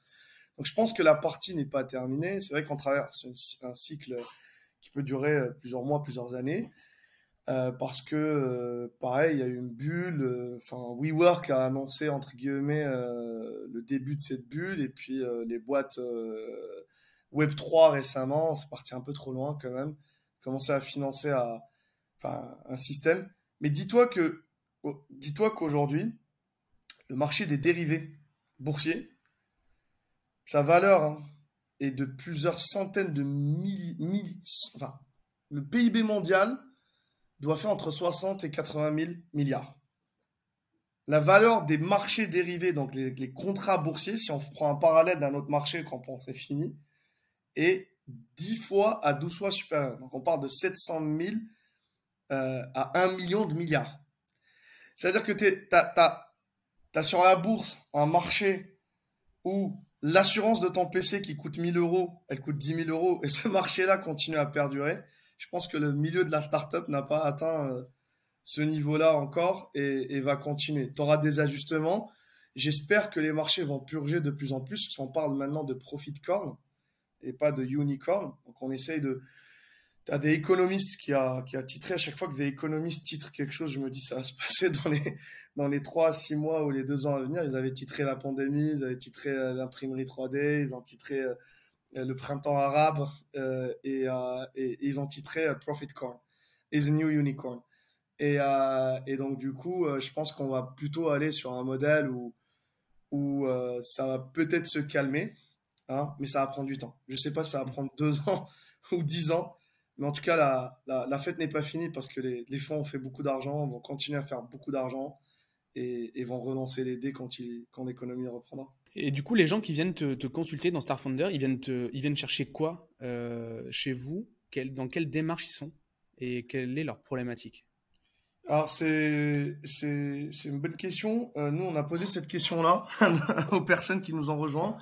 A: Donc je pense que la partie n'est pas terminée. C'est vrai qu'on traverse un cycle qui peut durer euh, plusieurs mois, plusieurs années. Euh, parce que, pareil, il y a eu une bulle. Enfin, WeWork a annoncé, entre guillemets, le début de cette bulle, et puis les boîtes Web3 récemment, c'est parti un peu trop loin quand même. Commencer à financer à, un système. Mais dis-toi que, dis-toi qu'aujourd'hui, le marché des dérivés boursiers, sa valeur hein, est de plusieurs centaines de milliers, enfin, le PIB mondial doit faire entre 60 et 80 000 milliards. La valeur des marchés dérivés, donc les, contrats boursiers, si on prend un parallèle d'un autre marché quand on c'est fini, est 10 fois à 12 fois supérieur. Donc on parle de 700 000 euh, à 1 million de milliards. C'est-à-dire que tu as, sur la bourse un marché où l'assurance de ton PC qui coûte 1000 euros, elle coûte 10 000 euros, et ce marché-là continue à perdurer. Je pense que le milieu de la startup n'a pas atteint euh, ce niveau-là encore et, va continuer. Tu auras des ajustements. J'espère que les marchés vont purger de plus en plus. On parle maintenant de profit corn et pas de unicorn. Donc on essaye de. Tu as des économistes qui a, qui a titré, à chaque fois que des économistes titrent quelque chose, je me dis ça va se passer dans les, dans les 3 6 mois ou les 2 ans à venir. Ils avaient titré la pandémie, ils avaient titré euh, l'imprimerie 3D, ils ont titré euh, le printemps arabe euh, et, et, ils ont titré Profit Corn, is a new unicorn. Et, donc du coup, je pense qu'on va plutôt aller sur un modèle où, où ça va peut-être se calmer Hein, mais ça va prendre du temps. Je sais pas si ça va prendre deux ans ou dix ans, mais en tout cas, la, la, fête n'est pas finie parce que les, les, fonds ont fait beaucoup d'argent, vont continuer à faire beaucoup d'argent et, et, vont relancer les dés quand, quand l'économie reprendra.
B: Et du coup, les gens qui viennent te, consulter dans viennent, te, ils viennent chercher quoi euh, chez vous? Dans quelle démarche ils sont? Et quelle est leur problématique?
A: Alors c'est une bonne question. Euh, nous on a posé cette question là aux personnes qui nous ont rejoints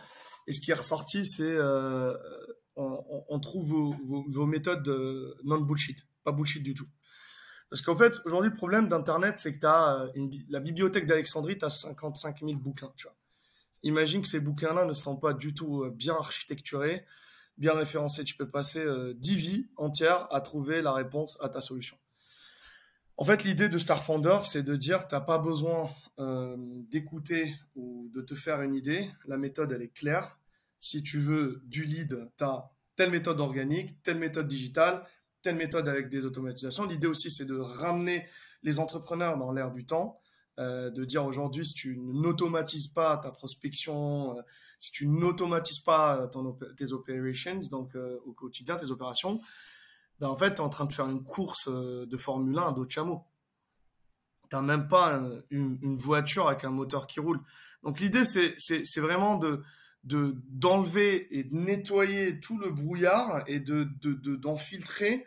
A: et ce qui est ressorti, c'est euh, on, trouve vos, méthodes non bullshit, pas bullshit du tout. Parce qu'en fait, aujourd'hui, le problème d'Internet, c'est que tu euh, la bibliothèque d'Alexandrie, tu as 55 000 bouquins. Tu vois. Imagine que ces bouquins-là ne sont pas du tout euh, bien architecturés, bien référencés. Tu peux passer 10 vies entières à trouver la réponse à ta solution. En fait, l'idée de Starfounder, c'est de dire, tu n'as pas besoin euh, d'écouter ou de te faire une idée. La méthode, elle est claire. Si tu veux du lead, tu as telle méthode organique, telle méthode digitale, telle méthode avec des automatisations. L'idée aussi, c'est de ramener les entrepreneurs dans l'air du temps, euh, de dire aujourd'hui, si tu n'automatises pas ta prospection, euh, si tu n'automatises pas tes operations, donc au quotidien, tes opérations, ben, en fait, tu es en train de faire une course euh, de Formule 1 à dos de chameau. Tu n'as même pas une, voiture avec un moteur qui roule. Donc l'idée, c'est vraiment de d'enlever et de nettoyer tout le brouillard et de d'enfiltrer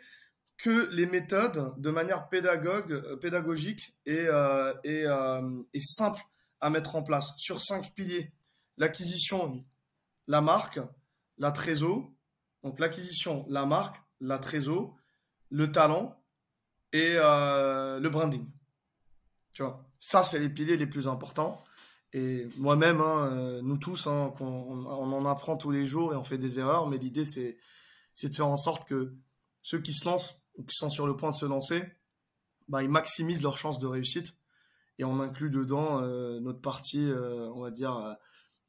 A: que les méthodes de manière euh, pédagogique et, euh, et, simple à mettre en place sur cinq piliers. L'acquisition, la marque, la trésor. Donc l'acquisition, la marque, la trésor, le talent et euh, le branding. Tu vois, ça, c'est les piliers les plus importants. Et moi-même, hein, euh, nous tous, hein, on, en apprend tous les jours et on fait des erreurs, mais l'idée, c'est, de faire en sorte que ceux qui se lancent ou qui sont sur le point de se lancer, bah, ils maximisent leurs chances de réussite. Et on inclut dedans euh, notre partie, on va dire,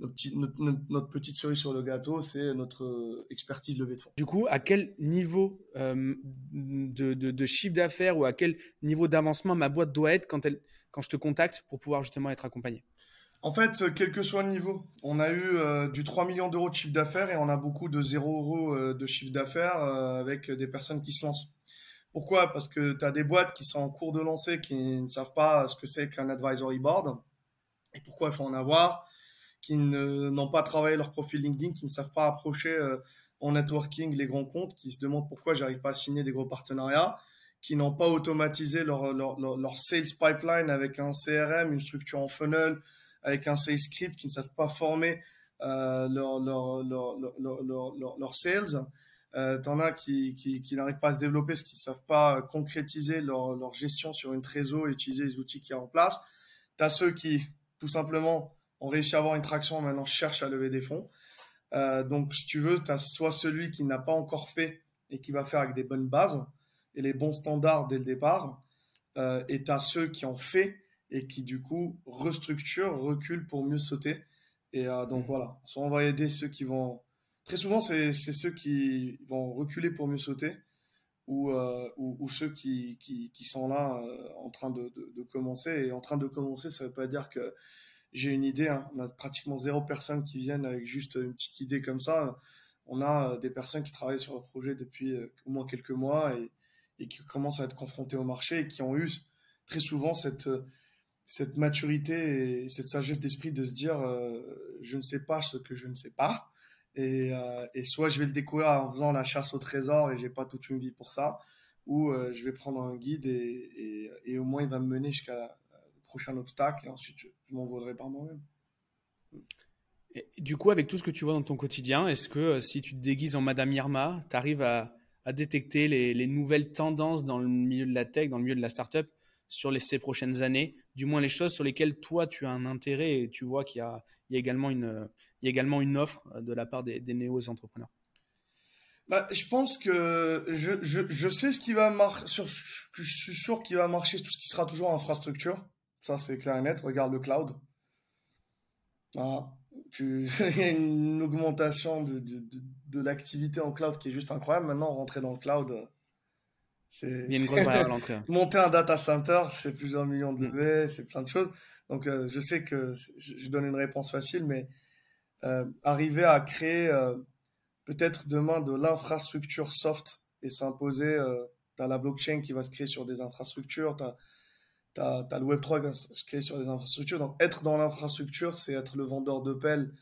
A: notre, petite cerise sur le gâteau, c'est notre euh, expertise levée de fonds.
B: Du coup, à quel niveau euh, de, chiffre d'affaires ou à quel niveau d'avancement ma boîte doit être quand, elle, quand je te contacte pour pouvoir justement être accompagné
A: En fait, quel que soit le niveau, on a eu euh, du 3 millions d'euros de chiffre d'affaires et on a beaucoup de 0 euros euh, de chiffre d'affaires euh, avec des personnes qui se lancent. Pourquoi? Parce que tu as des boîtes qui sont en cours de lancer, qui ne savent pas ce que c'est qu'un advisory board. Et pourquoi il faut en avoir, qui n'ont pas travaillé leur profil LinkedIn, qui ne savent pas approcher en networking les grands comptes, qui se demandent pourquoi j'arrive pas à signer des gros partenariats, qui n'ont pas automatisé leur, sales pipeline avec un CRM, une structure en funnel, avec un sales script, qui ne savent pas former euh, leur, leur, leur, sales. Euh, T'en as qui, qui, qui n'arrivent pas à se développer parce qu'ils ne savent pas concrétiser leur, leur gestion sur une trésor et utiliser les outils qu'il y a en place. Tu as ceux qui, tout simplement, ont réussi à avoir une traction, maintenant cherchent à lever des fonds. Euh, donc, si tu veux, tu as soit celui qui n'a pas encore fait et qui va faire avec des bonnes bases et les bons standards dès le départ, euh, et tu as ceux qui ont fait et qui, du coup, restructurent, reculent pour mieux sauter. Et euh, donc, mmh. voilà, soit on va aider ceux qui vont... Très souvent, c'est ceux qui vont reculer pour mieux sauter ou, ou, ceux qui, sont là en train de, commencer. Et en train de commencer, ça ne veut pas dire que j'ai une idée. Hein. On a pratiquement zéro personne qui viennent avec juste une petite idée comme ça. On a euh, des personnes qui travaillent sur le projet depuis euh, au moins quelques mois et, qui commencent à être confrontées au marché et qui ont eu très souvent euh, cette maturité et cette sagesse d'esprit de se dire je ne sais pas ce que je ne sais pas. Et, et, soit je vais le découvrir en faisant la chasse au trésor et j'ai pas toute une vie pour ça, ou je vais prendre un guide et, au moins il va me mener jusqu'à prochain obstacle et ensuite je, m'en m'envolerai par moi-même.
B: du coup, avec tout ce que tu vois dans ton quotidien, est-ce que euh, si tu te déguises en Madame Irma, tu arrives à, détecter les, nouvelles tendances dans le milieu de la tech, dans le milieu de la startup? Sur les, ces prochaines années Du moins les choses sur lesquelles toi tu as un intérêt et tu vois qu'il y a, également, une, également une offre de la part des, néo-entrepreneurs
A: bah, je pense que je, je, sais ce qui va marcher. Je suis sûr qu'il va marcher tout ce qui sera toujours infrastructure. Ça, c'est clair et net. Regarde le cloud. Tu... Il y a une augmentation de, de, de, l'activité en cloud qui est juste incroyable. Maintenant, rentrer dans le cloud,
B: c'est. Il y a une grosse l'entrée.
A: Monter un data center, c'est plusieurs millions de V, mm. c'est plein de choses. Donc, euh, je sais que je donne une réponse facile, mais euh, arriver à créer euh, peut-être demain de l'infrastructure soft et s'imposer. Tu as la blockchain qui va se créer sur des infrastructures, tu as le Web3 qui est sur les infrastructures. Donc, être dans l'infrastructure, c'est être le vendeur de pelles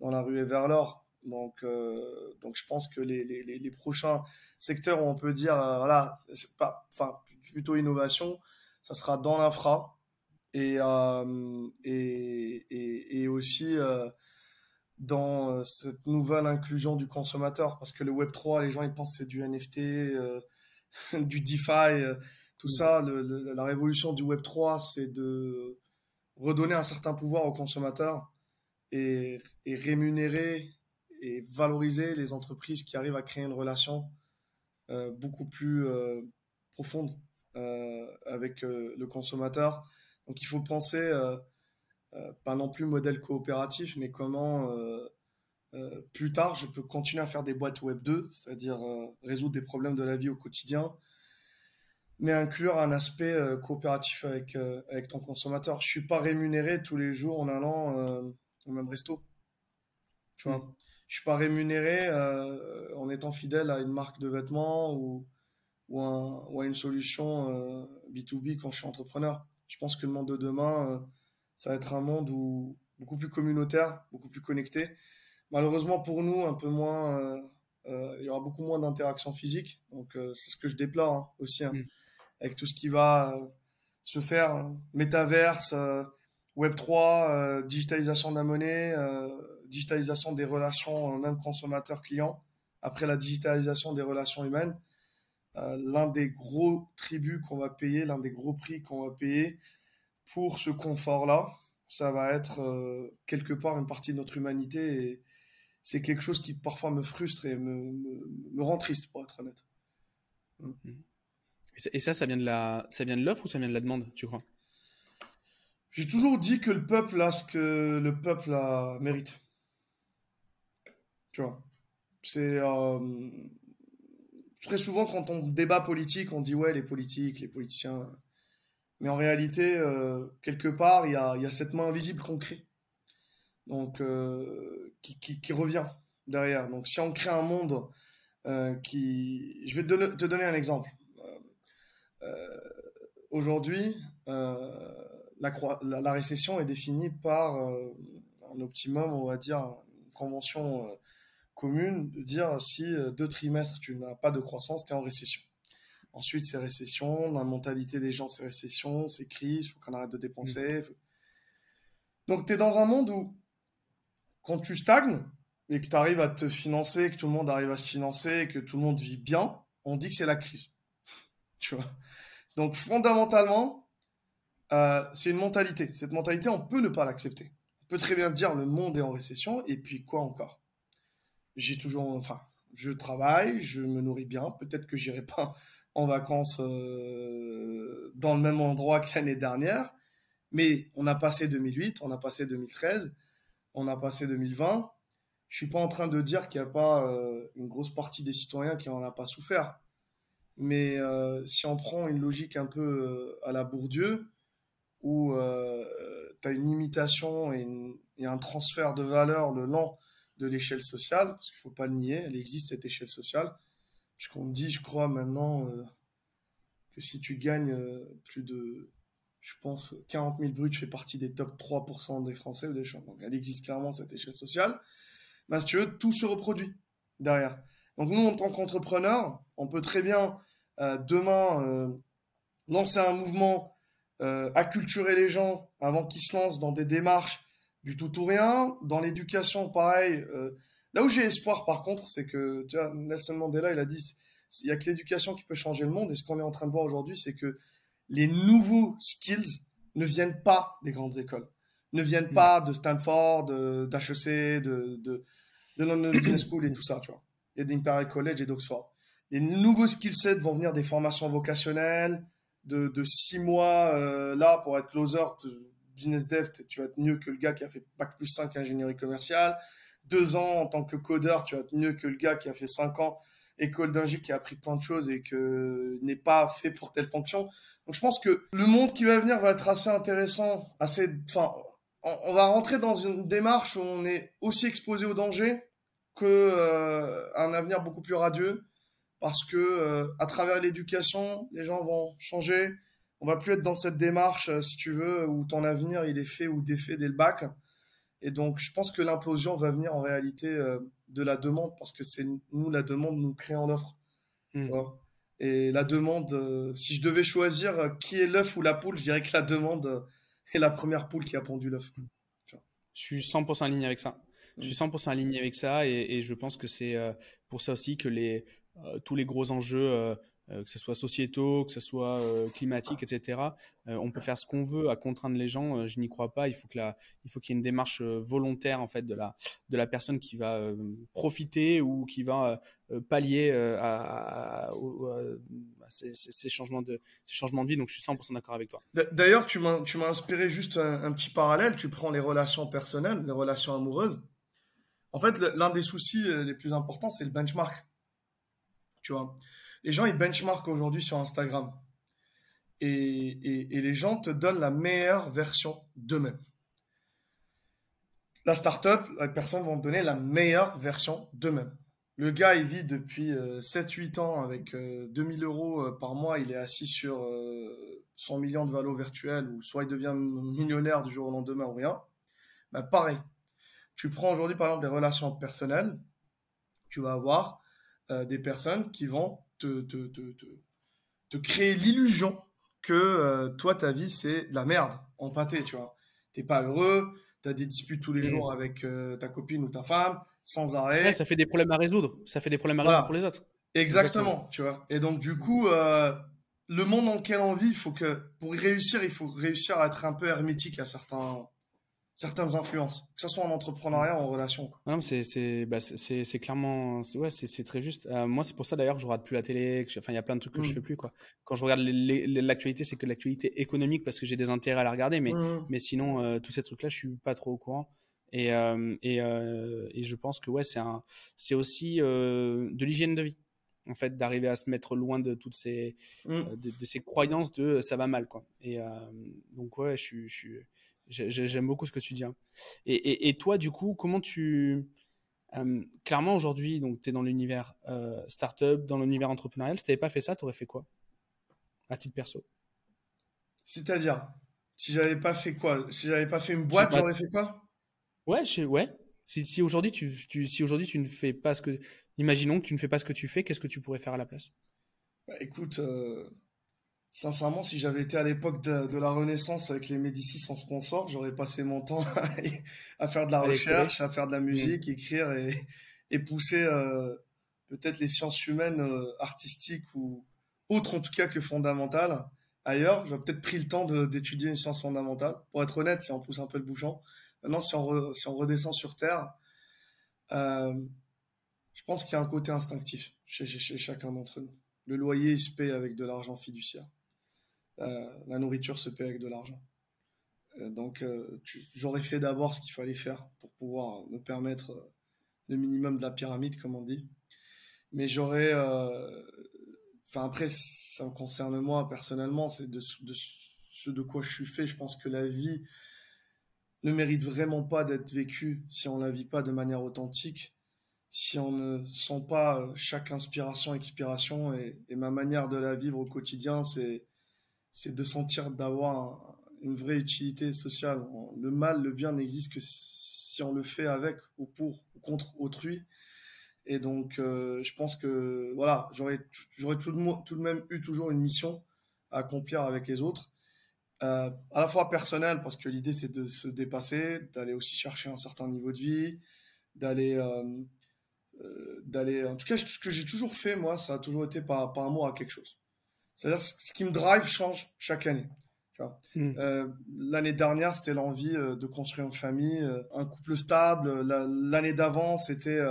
A: dans la rue et vers l'or. Donc, euh, donc, je pense que les, les, les, prochains secteurs où on peut dire, euh, voilà, pas, enfin, plutôt innovation, ça sera dans l'infra et, euh, et, et, et, aussi dans cette nouvelle inclusion du consommateur. Parce que le Web3, les gens, ils pensent que c'est du NFT, du DeFi tout ça, la révolution du Web 3, c'est de redonner un certain pouvoir aux consommateurs et, rémunérer et valoriser les entreprises qui arrivent à créer une relation euh, beaucoup plus euh, profonde euh, avec le consommateur. Donc il faut penser, pas non plus modèle coopératif, mais comment plus tard je peux continuer à faire des boîtes Web 2, c'est-à-dire résoudre des problèmes de la vie au quotidien, mais inclure un aspect coopératif avec, avec ton consommateur. Je suis pas rémunéré tous les jours en allant au même resto. Tu vois, mm. Je suis pas rémunéré en étant fidèle à une marque de vêtements ou, ou, un, ou à une solution B2B quand je suis entrepreneur. Je pense que le monde de demain, ça va être un monde où, beaucoup plus communautaire, beaucoup plus connecté. Malheureusement pour nous, un peu moins, il y aura beaucoup moins d'interactions physiques. Donc c'est ce que je déplore hein, aussi. Hein. Mm avec tout ce qui va euh, se faire, hein. métaverse, euh, Web 3, euh, digitalisation de la monnaie, digitalisation des relations même consommateur-client, après la digitalisation des relations humaines. l'un des gros tributs qu'on va payer, l'un des gros prix qu'on va payer pour ce confort-là, ça va être quelque part une partie de notre humanité et c'est quelque chose qui parfois me frustre et me, rend triste pour être honnête.
B: Mmh. Et ça, ça vient de l'offre ou ça vient de la demande, tu crois?
A: J'ai toujours dit que le peuple a ce que le peuple a mérite. Tu vois, c'est euh, très souvent quand on débat politique, on dit ouais les politiques, les politiciens. Mais en réalité, euh, quelque part, il y a, cette main invisible qu'on crée. donc qui, qui, revient derrière. Donc si on crée un monde qui... Je vais te donner, un exemple. Aujourd'hui, la, la, récession est définie par un optimum, on va dire, une convention commune de dire si deux trimestres tu n'as pas de croissance, tu es en récession. Ensuite, c'est récession. la mentalité des gens, c'est récession, c'est crise, il faut qu'on arrête de dépenser. Mm. Donc, tu es dans un monde où, quand tu stagnes et que tu arrives à te financer, que tout le monde arrive à se financer, que tout le monde vit bien, on dit que c'est la crise. tu vois? Donc, fondamentalement, euh, c'est une mentalité. Cette mentalité, on peut ne pas l'accepter. On peut très bien dire le monde est en récession, et puis quoi encore? J'ai toujours, enfin, je travaille, je me nourris bien. Peut-être que j'irai pas en vacances euh, dans le même endroit que l'année dernière. Mais on a passé 2008, on a passé 2013, on a passé 2020. Je suis pas en train de dire qu'il n'y a pas euh, une grosse partie des citoyens qui n'en a pas souffert. Mais si on prend une logique un peu à la Bourdieu, où tu as une imitation et, un transfert de valeur le long de l'échelle sociale, parce qu'il ne faut pas le nier, elle existe cette échelle sociale, Puisqu'on dit, je crois maintenant, euh, que si tu gagnes euh, plus de, je pense, 40 000 bruts, tu fais partie des top 3% des Français ou des gens. Donc elle existe clairement, cette échelle sociale. Mais si tu veux, tout se reproduit derrière. Donc nous, en tant qu'entrepreneurs, on peut très bien euh, demain lancer un mouvement, acculturer les gens avant qu'ils se lancent dans des démarches du tout ou rien. Dans l'éducation, pareil, Là où j'ai espoir, par contre, c'est que, tu vois, Nelson Mandela, il a dit, il n'y a que l'éducation qui peut changer le monde. Et ce qu'on est en train de voir aujourd'hui, c'est que les nouveaux skills ne viennent pas des grandes écoles, ne viennent mm. pas de Stanford, d'HEC, de, de, de, London Business School et tout ça, tu vois. Et d'Imperial College et d'Oxford. Les nouveaux skill sets vont venir des formations vocationnelles, de, de six mois euh, là pour être closer, business dev, tu vas être mieux que le gars qui a fait Bac plus 5 ingénierie commerciale deux ans en tant que codeur, tu vas être mieux que le gars qui a fait cinq ans école d'ingé qui a appris plein de choses et que n'est pas fait pour telle fonction. Donc je pense que le monde qui va venir va être assez intéressant, assez, enfin, on, va rentrer dans une démarche où on est aussi exposé au danger que euh, un avenir beaucoup plus radieux parce que euh, à travers l'éducation, les gens vont changer. On va plus être dans cette démarche, euh, si tu veux, où ton avenir il est fait ou défait dès le bac. Et donc, je pense que l'implosion va venir en réalité euh, de la demande parce que c'est nous, la demande, nous créons l'offre. Hmm. Et la demande, si je devais choisir qui est l'œuf ou la poule, je dirais que la demande est la première poule qui a pondu l'œuf.
B: Je suis 100% aligné avec ça. Je suis 100% aligné avec ça et, je pense que c'est pour ça aussi que les, tous les gros enjeux euh, que ce soit sociétaux, que ce soit euh, climatique, etc. Euh, on peut faire ce qu'on veut à contraindre les gens. je n'y crois pas. Il faut qu'il y ait une démarche volontaire en fait de la personne qui va profiter ou qui va pallier à, ces, changements de ces changements de vie. Donc je suis 100% d'accord avec toi.
A: D'ailleurs, tu m'as inspiré juste un, petit parallèle. Tu prends les relations personnelles, les relations amoureuses. En fait, l'un des soucis les plus importants, c'est le benchmark. Tu vois les gens, ils benchmarkent aujourd'hui sur Instagram. Et, les gens te donnent la meilleure version d'eux-mêmes. La startup, les personnes vont te donner la meilleure version d'eux-mêmes. Le gars, il vit depuis 7-8 euh, ans avec 2000 euh, euros euh, par mois. Il est assis sur 100 millions de valos virtuels ou soit il devient millionnaire du jour au lendemain ou rien. Ben, pareil. Tu prends aujourd'hui, par exemple, des relations personnelles. Tu vas avoir des personnes qui vont te, te, te, te créer l'illusion que euh, toi, ta vie, c'est de la merde en pâté, tu vois. T'es pas heureux, tu as des disputes tous les mm. jours avec euh, ta copine ou ta femme, sans arrêt.
B: ça fait des problèmes à résoudre. Ça fait des problèmes à résoudre pour les autres.
A: Exactement, tu vois. Et donc, du coup, euh, le monde dans lequel on vit, il faut que, pour y réussir, il faut réussir à être un peu hermétique à certains, certaines influences, que ce soit en entrepreneuriat ou en relation.
B: Non, c'est c'est bah, c'est clairement ouais c'est très juste. Euh, moi c'est pour ça d'ailleurs que je regarde plus la télé. enfin il y a plein de trucs que je mm. fais plus quoi. Quand je regarde l'actualité c'est que l'actualité économique parce que j'ai des intérêts à la regarder, mais mm. mais sinon euh, tous ces trucs là je suis pas trop au courant. Et euh, et, et je pense que ouais c'est un c'est aussi de l'hygiène de vie en fait d'arriver à se mettre loin de toutes ces mm. de, ces croyances de ça va mal quoi. Et donc ouais je suis je suis J'aime beaucoup ce que tu dis. Hein. Et, et, toi, du coup, comment tu. Euh, clairement, aujourd'hui, tu es dans l'univers euh, startup, dans l'univers entrepreneurial. Si tu n'avais pas fait ça, tu aurais fait quoi? À titre perso
A: C'est-à-dire Si j'avais pas fait quoi? Si j'avais pas fait une boîte, j'aurais fait quoi?
B: Ouais, je... ouais. Si, si aujourd'hui tu, tu, si aujourd'hui tu ne fais pas ce que, imaginons que tu ne fais pas ce que tu fais, qu'est-ce que tu pourrais faire à la place?
A: Bah, Écoute, euh, Sincèrement, si j'avais été à l'époque de, la Renaissance avec les Médicis en sponsor, j'aurais passé mon temps à, faire de la recherche, à faire de la musique, écrire et, pousser euh, peut-être les sciences humaines euh, artistiques ou autres en tout cas que fondamentales ailleurs. J'aurais peut-être pris le temps d'étudier une science fondamentale. Pour être honnête, si on pousse un peu le bouchon. Maintenant, si on, si on redescend sur Terre, euh, je pense qu'il y a un côté instinctif chez, chez chacun d'entre nous. Le loyer, il se paye avec de l'argent fiduciaire. Euh, la nourriture se paie avec de l'argent. Euh, donc, euh, j'aurais fait d'abord ce qu'il fallait faire pour pouvoir me permettre le minimum de la pyramide, comme on dit. Mais j'aurais. Enfin, après, ça me concerne moi personnellement, c'est de, ce de quoi je suis fait. Je pense que la vie ne mérite vraiment pas d'être vécue si on la vit pas de manière authentique, si on ne sent pas chaque inspiration, expiration. Et, et ma manière de la vivre au quotidien, c'est c'est de sentir d'avoir une vraie utilité sociale. Le mal, le bien n'existe que si on le fait avec ou pour ou contre autrui. Et donc, euh, je pense que voilà, j'aurais tout, tout, de même eu toujours une mission à accomplir avec les autres, euh, à la fois personnelle parce que l'idée c'est de se dépasser, d'aller aussi chercher un certain niveau de vie, d'aller euh, d'aller. En tout cas, ce que j'ai toujours fait moi, ça a toujours été par par amour à quelque chose. C'est-à-dire ce qui me drive change chaque année. Hmm. Euh, l'année dernière, c'était l'envie euh, de construire une famille, euh, un couple stable. L'année d'avant, c'était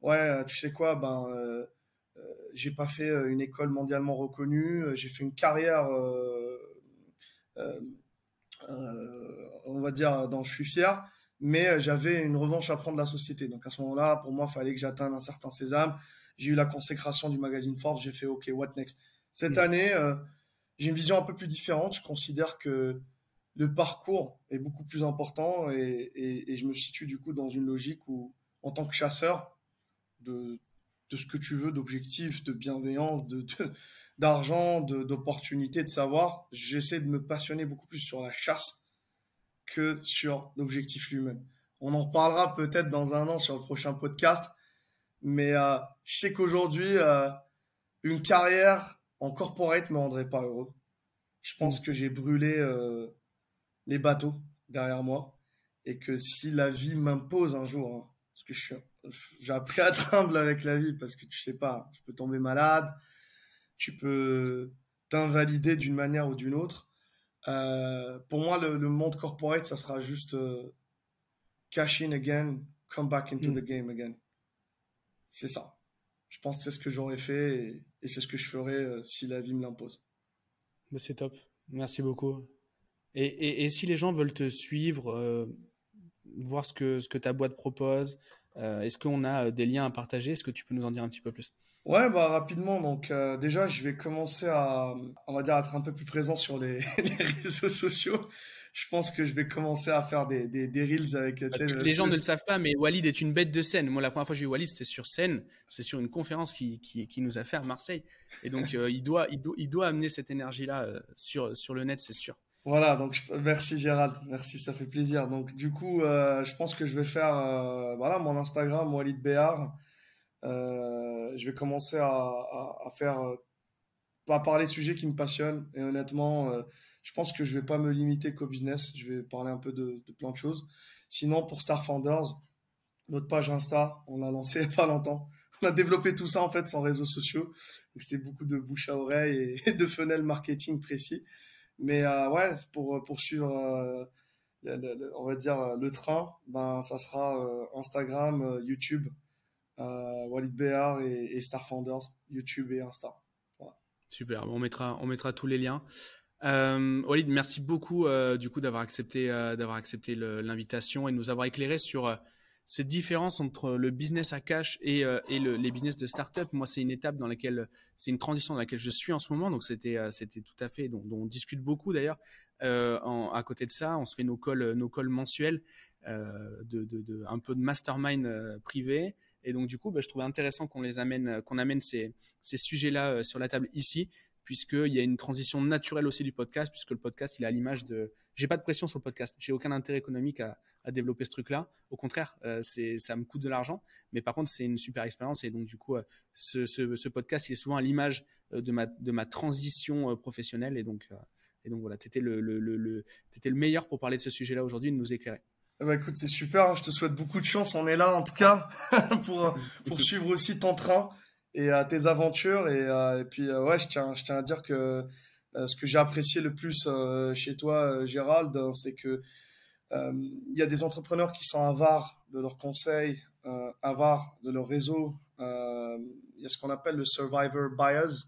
A: ouais, tu sais quoi, ben j'ai pas fait une école mondialement reconnue, j'ai fait une carrière, on va dire, dont je suis fier, mais j'avais une revanche à prendre de la société. Donc à ce moment-là, pour moi, il fallait que j'atteigne un certain sésame. J'ai eu la consécration du magazine Forbes, j'ai fait OK, what next? Cette année, euh, j'ai une vision un peu plus différente. Je considère que le parcours est beaucoup plus important et, je me situe du coup dans une logique où, en tant que chasseur de, de ce que tu veux, d'objectifs, de bienveillance, de, d'argent, d'opportunités, de, savoir, j'essaie de me passionner beaucoup plus sur la chasse que sur l'objectif lui-même. On en reparlera peut-être dans un an sur le prochain podcast, mais euh, je sais qu'aujourd'hui, euh, une carrière en corporate me rendrait pas heureux. Je pense que j'ai brûlé euh, les bateaux derrière moi et que si la vie m'impose un jour, hein, parce que je suis, j'ai appris à trembler avec la vie parce que tu sais pas, tu peux tomber malade, tu peux t'invalider d'une manière ou d'une autre. Euh, pour moi, le, monde corporate, ça sera juste euh, cash in again, come back into mm. the game again. C'est ça je pense que c'est ce que j'aurais fait et, c'est ce que je ferais euh, si la vie me l'impose.
B: Bah, c'est top. Merci beaucoup. Et, si les gens veulent te suivre, euh, voir ce que, ce que ta boîte propose, euh, est-ce qu'on a des liens à partager? Est-ce que tu peux nous en dire un petit peu plus?
A: Ouais, bah rapidement. Donc déjà, je vais commencer à, on va dire, être un peu plus présent sur les, les réseaux sociaux je pense que je vais commencer à faire des, des, des reels avec.
B: les gens ne le savent pas, mais Walid est une bête de scène. Moi, la première fois que j'ai vu Walid, c'était sur scène. C'est sur une conférence qui, qui, qui, nous a fait à Marseille. Et donc, euh, il, doit, il, doit, il doit amener cette énergie-là euh, sur, sur le net, c'est sûr.
A: Voilà, donc merci Gérald, merci, ça fait plaisir. Donc du coup, euh, je pense que je vais faire voilà mon Instagram Walid Béar. je vais commencer à, à, à faire à parler de sujets qui me passionnent et honnêtement je pense que je vais pas me limiter qu'au business. Je vais parler un peu de, plein de choses. Sinon, pour Star Founders, notre page Insta, on l'a lancé il n'y a pas longtemps. On a développé tout ça en fait sans réseaux sociaux. C'était beaucoup de bouche à oreille et, de funnel marketing précis. Mais euh, ouais, pour poursuivre, euh, on va dire le train, ben ça sera euh, Instagram, YouTube, Walid Béar et, Star Founders, YouTube et Insta.
B: Super, on mettra, on mettra tous les liens. Euh, Walid, merci beaucoup euh, du coup d'avoir accepté euh, d'avoir accepté l'invitation et de nous avoir éclairé sur euh, cette différence entre le business à cash et, et le, les business de start-up. Moi, c'est une étape dans laquelle c'est une transition dans laquelle je suis en ce moment, donc c'était c'était tout à fait dont, dont on discute beaucoup d'ailleurs à côté de ça, on se fait nos calls, nos mensuels, de, un peu de mastermind privé. Et donc du coup, bah, je trouvais intéressant qu'on les amène, qu'on amène ces, ces sujets-là sur la table ici, puisqu'il y a une transition naturelle aussi du podcast, puisque le podcast, il est à l'image de... J'ai pas de pression sur le podcast, j'ai aucun intérêt économique à, développer ce truc-là. Au contraire, euh, c'est, ça me coûte de l'argent, mais par contre, c'est une super expérience, et donc du coup, euh, ce, podcast, il est souvent à l'image euh, de ma, de ma transition professionnelle, et donc, et donc voilà, tu étais le, le, le, le, le meilleur pour parler de ce sujet-là aujourd'hui, de nous éclairer.
A: Ben, écoute, c'est super, hein. je te souhaite beaucoup de chance, on est là en tout cas pour, pour suivre aussi ton train et à tes aventures. Et, euh, puis, euh, ouais, je tiens, je tiens à dire que euh, ce que j'ai apprécié le plus chez toi, Gérald, c'est que il y a des entrepreneurs qui sont avares de leurs conseils, avares de leur réseau. Il y a ce qu'on appelle le survivor bias,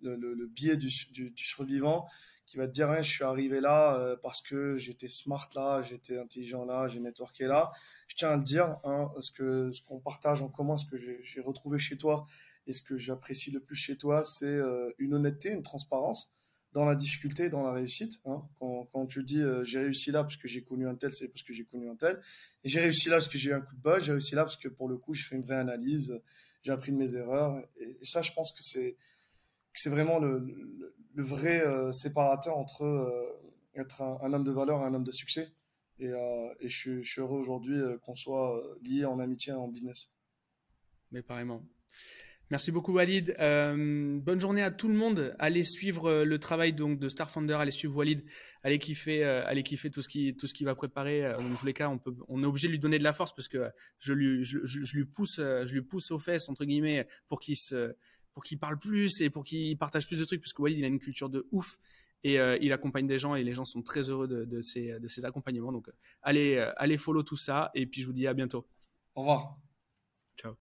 A: le, biais du, survivant qui va te dire hein, je suis arrivé là parce que j'étais smart là, j'étais intelligent là, j'ai networké là. Je tiens à le dire, hein, ce que ce qu'on partage en commun, ce que j'ai retrouvé chez toi et ce que j'apprécie le plus chez toi, c'est euh, une honnêteté, une transparence dans la difficulté, dans la réussite. Hein. Quand, tu dis euh, j'ai réussi là parce que j'ai connu un tel, c'est parce que j'ai connu un tel. Et j'ai réussi là parce que j'ai eu un coup de bol, j'ai réussi là parce que pour le coup j'ai fait une vraie analyse, j'ai appris de mes erreurs. Et, ça, je pense que c'est vraiment le, vrai euh, séparateur entre être un, homme de valeur et un homme de succès. Et, je, suis heureux aujourd'hui qu'on soit liés en amitié et en business.
B: Mais pareillement. Merci beaucoup Walid. Euh, bonne journée à tout le monde. Allez suivre euh, le travail donc de Starfounder, allez suivre Walid, allez kiffer, euh, allez kiffer tout ce qui tout ce qu'il va préparer. Dans tous les cas, on peut, on est obligé de lui donner de la force parce que je lui je, je, lui pousse je lui pousse aux fesses entre guillemets pour qu'il se pour qu'il parle plus et pour qu'il partage plus de trucs parce que Walid il a une culture de ouf et il accompagne des gens et les gens sont très heureux de, de ses de ses accompagnements. Donc allez allez follow tout ça et puis je vous dis à bientôt.
A: Au revoir.